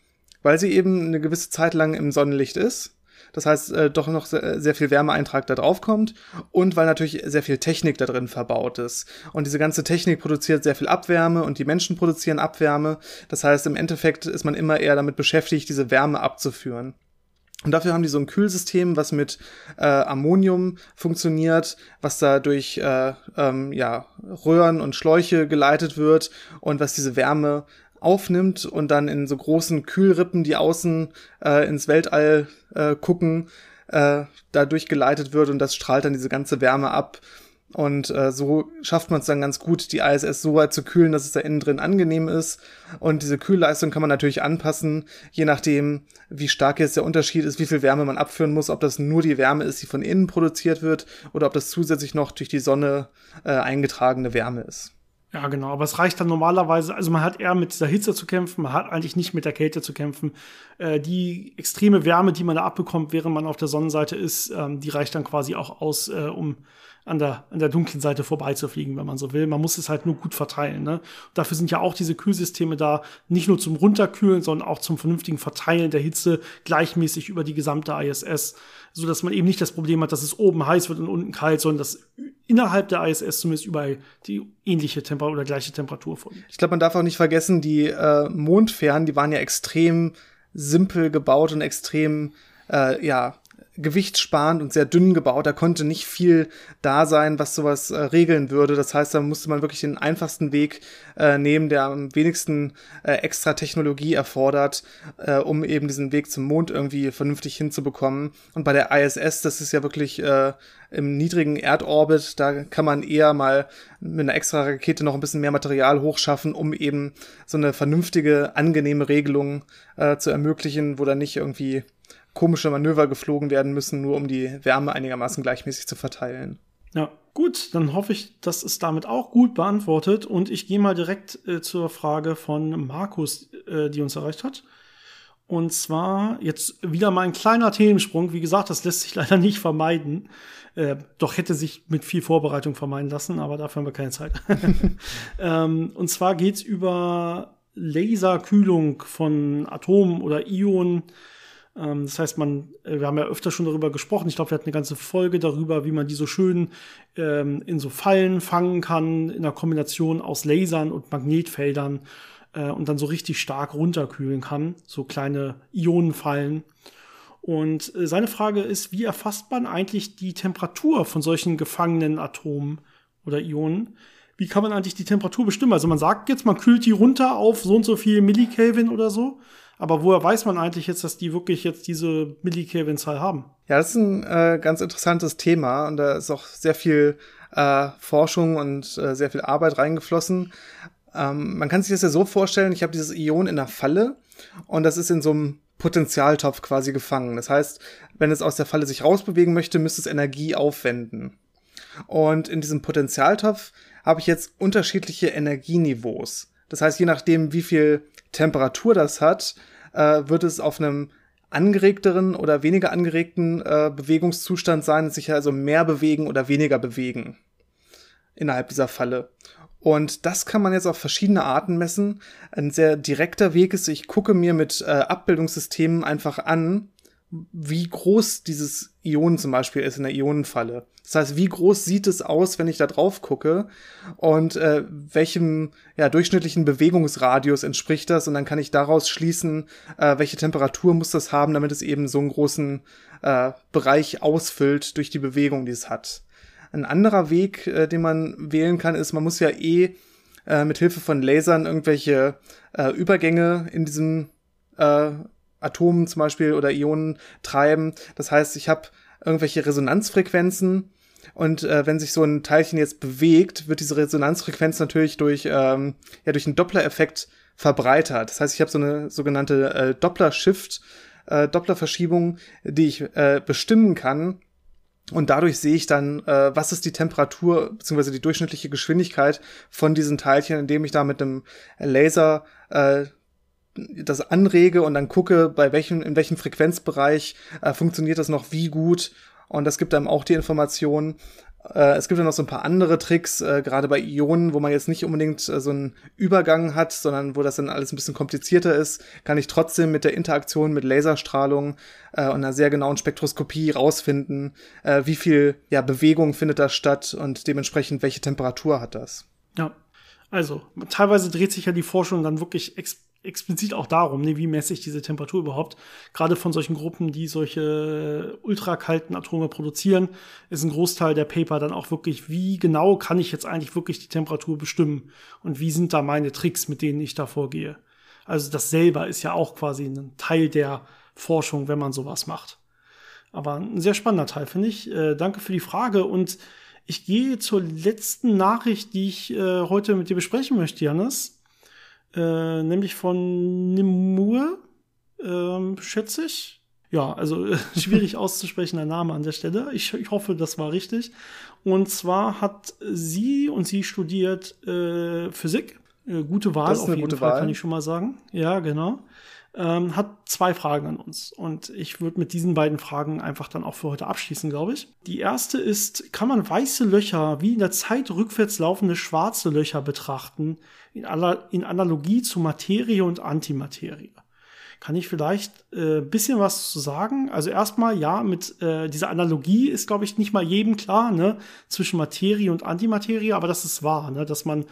Weil sie eben eine gewisse Zeit lang im Sonnenlicht ist das heißt, äh, doch noch sehr, sehr viel Wärmeeintrag da drauf kommt und weil natürlich sehr viel Technik da drin verbaut ist. Und diese ganze Technik produziert sehr viel Abwärme und die Menschen produzieren Abwärme. Das heißt, im Endeffekt ist man immer eher damit beschäftigt, diese Wärme abzuführen. Und dafür haben die so ein Kühlsystem, was mit äh, Ammonium funktioniert, was da durch äh, ähm, ja, Röhren und Schläuche geleitet wird und was diese Wärme aufnimmt und dann in so großen Kühlrippen, die außen äh, ins Weltall äh, gucken, äh, da durchgeleitet wird und das strahlt dann diese ganze Wärme ab. Und äh, so schafft man es dann ganz gut, die ISS so weit zu kühlen, dass es da innen drin angenehm ist. Und diese Kühlleistung kann man natürlich anpassen, je nachdem, wie stark jetzt der Unterschied ist, wie viel Wärme man abführen muss, ob das nur die Wärme ist, die von innen produziert wird, oder ob das zusätzlich noch durch die Sonne äh, eingetragene Wärme ist. Ja, genau. Aber es reicht dann normalerweise, also man hat eher mit dieser Hitze zu kämpfen, man hat eigentlich nicht mit der Kälte zu kämpfen. Äh, die extreme Wärme, die man da abbekommt, während man auf der Sonnenseite ist, ähm, die reicht dann quasi auch aus, äh, um an der, an der dunklen Seite vorbeizufliegen, wenn man so will. Man muss es halt nur gut verteilen. Ne? Dafür sind ja auch diese Kühlsysteme da, nicht nur zum Runterkühlen, sondern auch zum vernünftigen Verteilen der Hitze gleichmäßig über die gesamte ISS, so dass man eben nicht das Problem hat, dass es oben heiß wird und unten kalt, sondern dass innerhalb der ISS zumindest überall die ähnliche Temperatur oder gleiche Temperatur vorliegt. Ich glaube, man darf auch nicht vergessen, die äh, Mondfähren, die waren ja extrem simpel gebaut und extrem äh, ja gewichtssparend und sehr dünn gebaut. Da konnte nicht viel da sein, was sowas äh, regeln würde. Das heißt, da musste man wirklich den einfachsten Weg äh, nehmen, der am wenigsten äh, extra Technologie erfordert, äh, um eben diesen Weg zum Mond irgendwie vernünftig hinzubekommen. Und bei der ISS, das ist ja wirklich äh, im niedrigen Erdorbit, da kann man eher mal mit einer extra Rakete noch ein bisschen mehr Material hochschaffen, um eben so eine vernünftige, angenehme Regelung äh, zu ermöglichen, wo dann nicht irgendwie komische Manöver geflogen werden müssen, nur um die Wärme einigermaßen gleichmäßig zu verteilen. Ja, gut, dann hoffe ich, das ist damit auch gut beantwortet und ich gehe mal direkt äh, zur Frage von Markus, äh, die uns erreicht hat. Und zwar jetzt wieder mal ein kleiner Themensprung. Wie gesagt, das lässt sich leider nicht vermeiden. Äh, doch hätte sich mit viel Vorbereitung vermeiden lassen, aber dafür haben wir keine Zeit. ähm, und zwar geht's über Laserkühlung von Atomen oder Ionen das heißt, man, äh, wir haben ja öfter schon darüber gesprochen. Ich glaube, wir hatten eine ganze Folge darüber, wie man die so schön ähm, in so Fallen fangen kann, in einer Kombination aus Lasern und Magnetfeldern äh, und dann so richtig stark runterkühlen kann. So kleine Ionenfallen. Und äh, seine Frage ist, wie erfasst man eigentlich die Temperatur von solchen gefangenen Atomen oder Ionen? Wie kann man eigentlich die Temperatur bestimmen? Also man sagt jetzt, man kühlt die runter auf so und so viel Millikelvin oder so. Aber woher weiß man eigentlich jetzt, dass die wirklich jetzt diese Millikelvin-Zahl haben? Ja, das ist ein äh, ganz interessantes Thema und da ist auch sehr viel äh, Forschung und äh, sehr viel Arbeit reingeflossen. Ähm, man kann sich das ja so vorstellen, ich habe dieses Ion in der Falle und das ist in so einem Potentialtopf quasi gefangen. Das heißt, wenn es aus der Falle sich rausbewegen möchte, müsste es Energie aufwenden. Und in diesem Potentialtopf habe ich jetzt unterschiedliche Energieniveaus. Das heißt, je nachdem, wie viel Temperatur das hat, äh, wird es auf einem angeregteren oder weniger angeregten äh, Bewegungszustand sein, sich also mehr bewegen oder weniger bewegen innerhalb dieser Falle. Und das kann man jetzt auf verschiedene Arten messen. Ein sehr direkter Weg ist, ich gucke mir mit äh, Abbildungssystemen einfach an, wie groß dieses Ion zum Beispiel ist in der Ionenfalle. Das heißt, wie groß sieht es aus, wenn ich da drauf gucke und äh, welchem ja, durchschnittlichen Bewegungsradius entspricht das und dann kann ich daraus schließen, äh, welche Temperatur muss das haben, damit es eben so einen großen äh, Bereich ausfüllt durch die Bewegung, die es hat. Ein anderer Weg, äh, den man wählen kann, ist, man muss ja eh äh, mit Hilfe von Lasern irgendwelche äh, Übergänge in diesem äh, Atomen zum Beispiel oder Ionen treiben. Das heißt, ich habe irgendwelche Resonanzfrequenzen und äh, wenn sich so ein Teilchen jetzt bewegt, wird diese Resonanzfrequenz natürlich durch, ähm, ja, durch einen Doppler-Effekt verbreitert. Das heißt, ich habe so eine sogenannte äh, Doppler-Shift, äh, Doppler-Verschiebung, die ich äh, bestimmen kann. Und dadurch sehe ich dann, äh, was ist die Temperatur bzw. die durchschnittliche Geschwindigkeit von diesen Teilchen, indem ich da mit einem Laser äh, das anrege und dann gucke, bei welchem, in welchem Frequenzbereich äh, funktioniert das noch wie gut. Und das gibt einem auch die Information. Äh, es gibt ja noch so ein paar andere Tricks, äh, gerade bei Ionen, wo man jetzt nicht unbedingt äh, so einen Übergang hat, sondern wo das dann alles ein bisschen komplizierter ist, kann ich trotzdem mit der Interaktion mit Laserstrahlung äh, und einer sehr genauen Spektroskopie rausfinden, äh, wie viel ja, Bewegung findet da statt und dementsprechend welche Temperatur hat das. Ja, also teilweise dreht sich ja die Forschung dann wirklich ex explizit auch darum, ne, wie messe ich diese Temperatur überhaupt. Gerade von solchen Gruppen, die solche ultrakalten Atome produzieren, ist ein Großteil der Paper dann auch wirklich, wie genau kann ich jetzt eigentlich wirklich die Temperatur bestimmen und wie sind da meine Tricks, mit denen ich da vorgehe. Also das selber ist ja auch quasi ein Teil der Forschung, wenn man sowas macht. Aber ein sehr spannender Teil, finde ich. Äh, danke für die Frage und ich gehe zur letzten Nachricht, die ich äh, heute mit dir besprechen möchte, Janis. Äh, nämlich von Nimur, ähm, schätze ich. Ja, also äh, schwierig auszusprechen der Name an der Stelle. Ich, ich, hoffe, das war richtig. Und zwar hat sie und sie studiert äh, Physik. Äh, gute Wahl auf jeden Fall, Wahl. kann ich schon mal sagen. Ja, genau. Ähm, hat zwei Fragen an uns. Und ich würde mit diesen beiden Fragen einfach dann auch für heute abschließen, glaube ich. Die erste ist, kann man weiße Löcher wie in der Zeit rückwärts laufende schwarze Löcher betrachten, in, in Analogie zu Materie und Antimaterie. Kann ich vielleicht äh, bisschen was zu sagen? Also erstmal, ja, mit äh, dieser Analogie ist, glaube ich, nicht mal jedem klar, ne, zwischen Materie und Antimaterie, aber das ist wahr, ne, dass man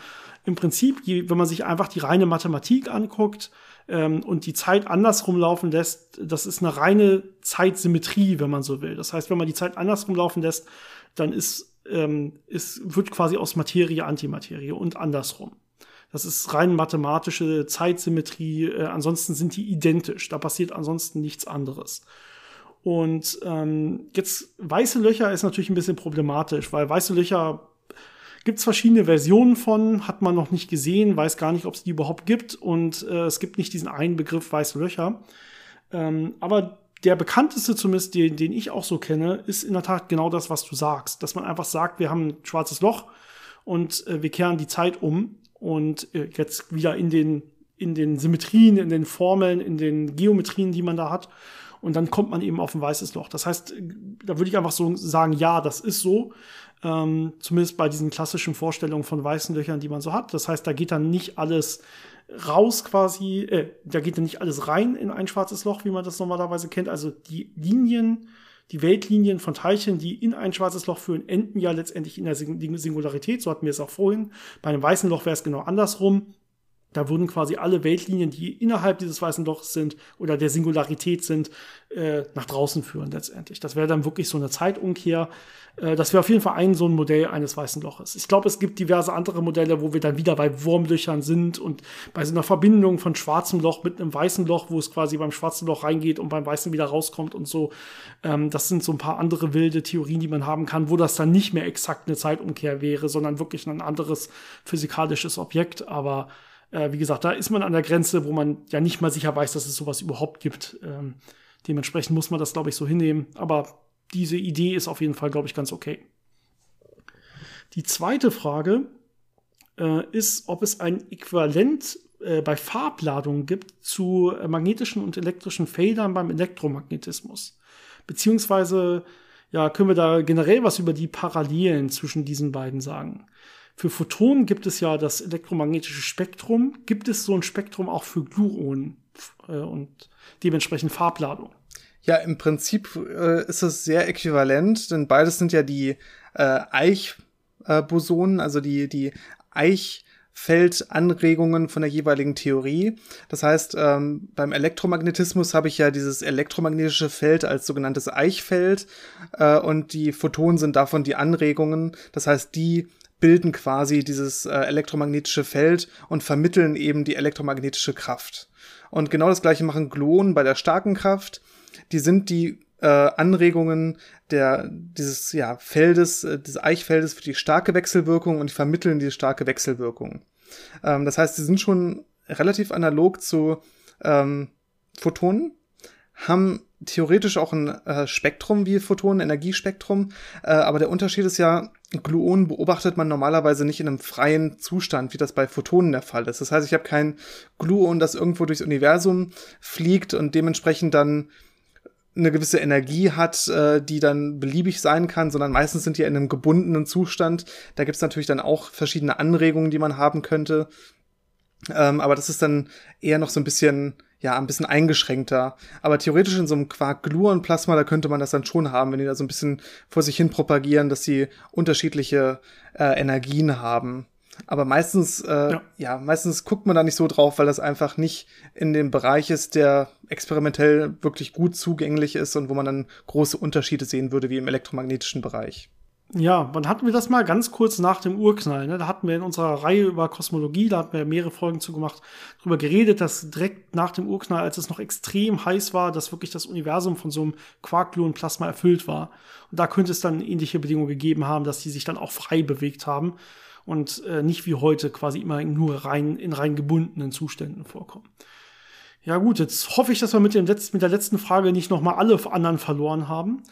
im Prinzip, wenn man sich einfach die reine Mathematik anguckt ähm, und die Zeit andersrum laufen lässt, das ist eine reine Zeitsymmetrie, wenn man so will. Das heißt, wenn man die Zeit andersrum laufen lässt, dann ist, ähm, ist wird quasi aus Materie Antimaterie und andersrum. Das ist rein mathematische Zeitsymmetrie. Äh, ansonsten sind die identisch. Da passiert ansonsten nichts anderes. Und ähm, jetzt weiße Löcher ist natürlich ein bisschen problematisch, weil weiße Löcher gibt es verschiedene Versionen von, hat man noch nicht gesehen, weiß gar nicht, ob es die überhaupt gibt. Und äh, es gibt nicht diesen einen Begriff weiße Löcher. Ähm, aber der bekannteste zumindest, den, den ich auch so kenne, ist in der Tat genau das, was du sagst. Dass man einfach sagt, wir haben ein schwarzes Loch und äh, wir kehren die Zeit um und äh, jetzt wieder in den, in den Symmetrien, in den Formeln, in den Geometrien, die man da hat. Und dann kommt man eben auf ein weißes Loch. Das heißt, da würde ich einfach so sagen, ja, das ist so. Ähm, zumindest bei diesen klassischen Vorstellungen von weißen Löchern, die man so hat. Das heißt, da geht dann nicht alles raus quasi, äh, da geht dann nicht alles rein in ein schwarzes Loch, wie man das normalerweise kennt. Also die Linien, die Weltlinien von Teilchen, die in ein schwarzes Loch führen, enden ja letztendlich in der Singularität. So hatten wir es auch vorhin. Bei einem weißen Loch wäre es genau andersrum. Da würden quasi alle Weltlinien, die innerhalb dieses weißen Lochs sind oder der Singularität sind, äh, nach draußen führen letztendlich. Das wäre dann wirklich so eine Zeitumkehr. Äh, das wäre auf jeden Fall ein so ein Modell eines weißen Loches. Ich glaube, es gibt diverse andere Modelle, wo wir dann wieder bei Wurmlöchern sind und bei so einer Verbindung von schwarzem Loch mit einem weißen Loch, wo es quasi beim schwarzen Loch reingeht und beim weißen wieder rauskommt und so. Ähm, das sind so ein paar andere wilde Theorien, die man haben kann, wo das dann nicht mehr exakt eine Zeitumkehr wäre, sondern wirklich ein anderes physikalisches Objekt. Aber äh, wie gesagt, da ist man an der Grenze, wo man ja nicht mal sicher weiß, dass es sowas überhaupt gibt. Ähm, dementsprechend muss man das, glaube ich, so hinnehmen. Aber diese Idee ist auf jeden Fall, glaube ich, ganz okay. Die zweite Frage äh, ist, ob es ein Äquivalent äh, bei Farbladungen gibt zu magnetischen und elektrischen Feldern beim Elektromagnetismus. Beziehungsweise ja, können wir da generell was über die Parallelen zwischen diesen beiden sagen. Für Photonen gibt es ja das elektromagnetische Spektrum. Gibt es so ein Spektrum auch für Gluonen äh, und dementsprechend Farbladung? Ja, im Prinzip äh, ist es sehr äquivalent, denn beides sind ja die äh, Eichbosonen, also die, die Eichfeldanregungen von der jeweiligen Theorie. Das heißt, ähm, beim Elektromagnetismus habe ich ja dieses elektromagnetische Feld als sogenanntes Eichfeld äh, und die Photonen sind davon die Anregungen. Das heißt, die bilden quasi dieses äh, elektromagnetische Feld und vermitteln eben die elektromagnetische Kraft. Und genau das gleiche machen Gluonen bei der starken Kraft die sind die äh, Anregungen der, dieses ja, Feldes, äh, des Eichfeldes für die starke Wechselwirkung und die vermitteln diese starke Wechselwirkung. Ähm, das heißt, sie sind schon relativ analog zu ähm, Photonen, haben theoretisch auch ein äh, Spektrum wie Photonen, Energiespektrum, äh, aber der Unterschied ist ja, Gluonen beobachtet man normalerweise nicht in einem freien Zustand, wie das bei Photonen der Fall ist. Das heißt, ich habe kein Gluon, das irgendwo durchs Universum fliegt und dementsprechend dann eine gewisse Energie hat, äh, die dann beliebig sein kann, sondern meistens sind die in einem gebundenen Zustand. Da gibt's natürlich dann auch verschiedene Anregungen, die man haben könnte. Ähm, aber das ist dann eher noch so ein bisschen, ja, ein bisschen eingeschränkter. Aber theoretisch in so einem Quark-Gluon-Plasma, da könnte man das dann schon haben, wenn die da so ein bisschen vor sich hin propagieren, dass sie unterschiedliche äh, Energien haben. Aber meistens, äh, ja. ja. meistens guckt man da nicht so drauf, weil das einfach nicht in dem Bereich ist, der experimentell wirklich gut zugänglich ist und wo man dann große Unterschiede sehen würde, wie im elektromagnetischen Bereich. Ja, wann hatten wir das mal? Ganz kurz nach dem Urknall. Ne? Da hatten wir in unserer Reihe über Kosmologie, da hatten wir mehrere Folgen zugemacht, darüber geredet, dass direkt nach dem Urknall, als es noch extrem heiß war, dass wirklich das Universum von so einem Quark-Gluon-Plasma erfüllt war. Und da könnte es dann ähnliche Bedingungen gegeben haben, dass die sich dann auch frei bewegt haben und äh, nicht wie heute quasi immer nur rein in rein gebundenen Zuständen vorkommen. Ja gut, jetzt hoffe ich, dass wir mit, dem letzten, mit der letzten Frage nicht nochmal alle anderen verloren haben.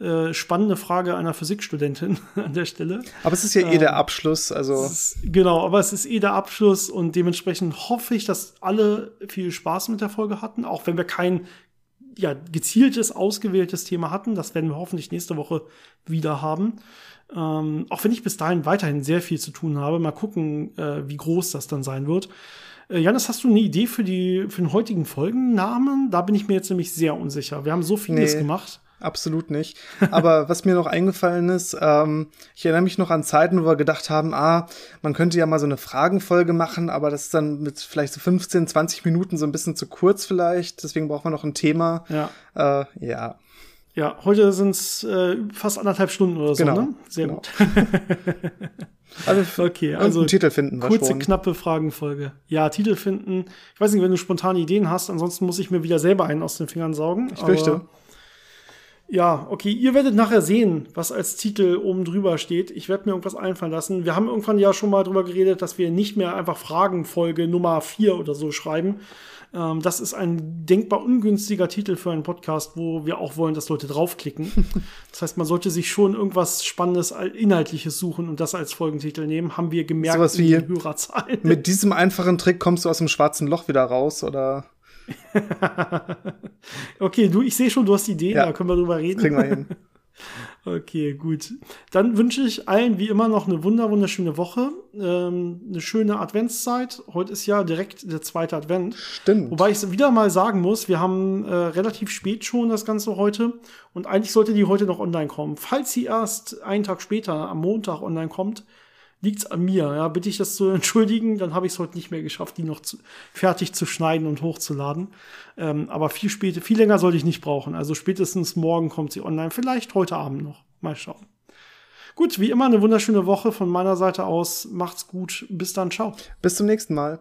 Äh, spannende Frage einer Physikstudentin an der Stelle. Aber es ist ja eh der ähm, Abschluss, also. Ist, genau, aber es ist eh der Abschluss und dementsprechend hoffe ich, dass alle viel Spaß mit der Folge hatten, auch wenn wir kein ja, gezieltes, ausgewähltes Thema hatten. Das werden wir hoffentlich nächste Woche wieder haben. Ähm, auch wenn ich bis dahin weiterhin sehr viel zu tun habe. Mal gucken, äh, wie groß das dann sein wird. Äh, Janis, hast du eine Idee für, die, für den heutigen Folgennamen? Da bin ich mir jetzt nämlich sehr unsicher. Wir haben so vieles nee. gemacht. Absolut nicht. Aber was mir noch eingefallen ist, ähm, ich erinnere mich noch an Zeiten, wo wir gedacht haben, ah, man könnte ja mal so eine Fragenfolge machen, aber das ist dann mit vielleicht so 15, 20 Minuten so ein bisschen zu kurz vielleicht. Deswegen braucht man noch ein Thema. Ja. Äh, ja. Ja, heute sind es äh, fast anderthalb Stunden oder so, genau, ne? Sehr genau. gut. also, okay, also Titel finden wir kurze, schon. knappe Fragenfolge. Ja, Titel finden. Ich weiß nicht, wenn du spontane Ideen hast, ansonsten muss ich mir wieder selber einen aus den Fingern saugen. Ich fürchte. Ja, okay, ihr werdet nachher sehen, was als Titel oben drüber steht. Ich werde mir irgendwas einfallen lassen. Wir haben irgendwann ja schon mal drüber geredet, dass wir nicht mehr einfach Fragenfolge Nummer 4 oder so schreiben, ähm, das ist ein denkbar ungünstiger Titel für einen Podcast, wo wir auch wollen, dass Leute draufklicken. das heißt, man sollte sich schon irgendwas Spannendes, Inhaltliches suchen und das als Folgentitel nehmen. Haben wir gemerkt so was wie Hörerzahlen. Mit diesem einfachen Trick kommst du aus dem schwarzen Loch wieder raus, oder? okay, du, ich sehe schon, du hast Ideen, ja, da können wir drüber reden. Kriegen wir hin. Okay, gut. Dann wünsche ich allen wie immer noch eine wunder wunderschöne Woche, ähm, eine schöne Adventszeit. Heute ist ja direkt der zweite Advent. Stimmt. Wobei ich wieder mal sagen muss, wir haben äh, relativ spät schon das Ganze heute und eigentlich sollte die heute noch online kommen. Falls sie erst einen Tag später, am Montag online kommt, liegt's an mir. Ja, bitte ich das zu entschuldigen, dann habe ich es heute nicht mehr geschafft, die noch zu, fertig zu schneiden und hochzuladen. Ähm, aber viel später, viel länger sollte ich nicht brauchen. Also spätestens morgen kommt sie online, vielleicht heute Abend noch. Mal schauen. Gut, wie immer eine wunderschöne Woche von meiner Seite aus. Macht's gut. Bis dann. Ciao. Bis zum nächsten Mal.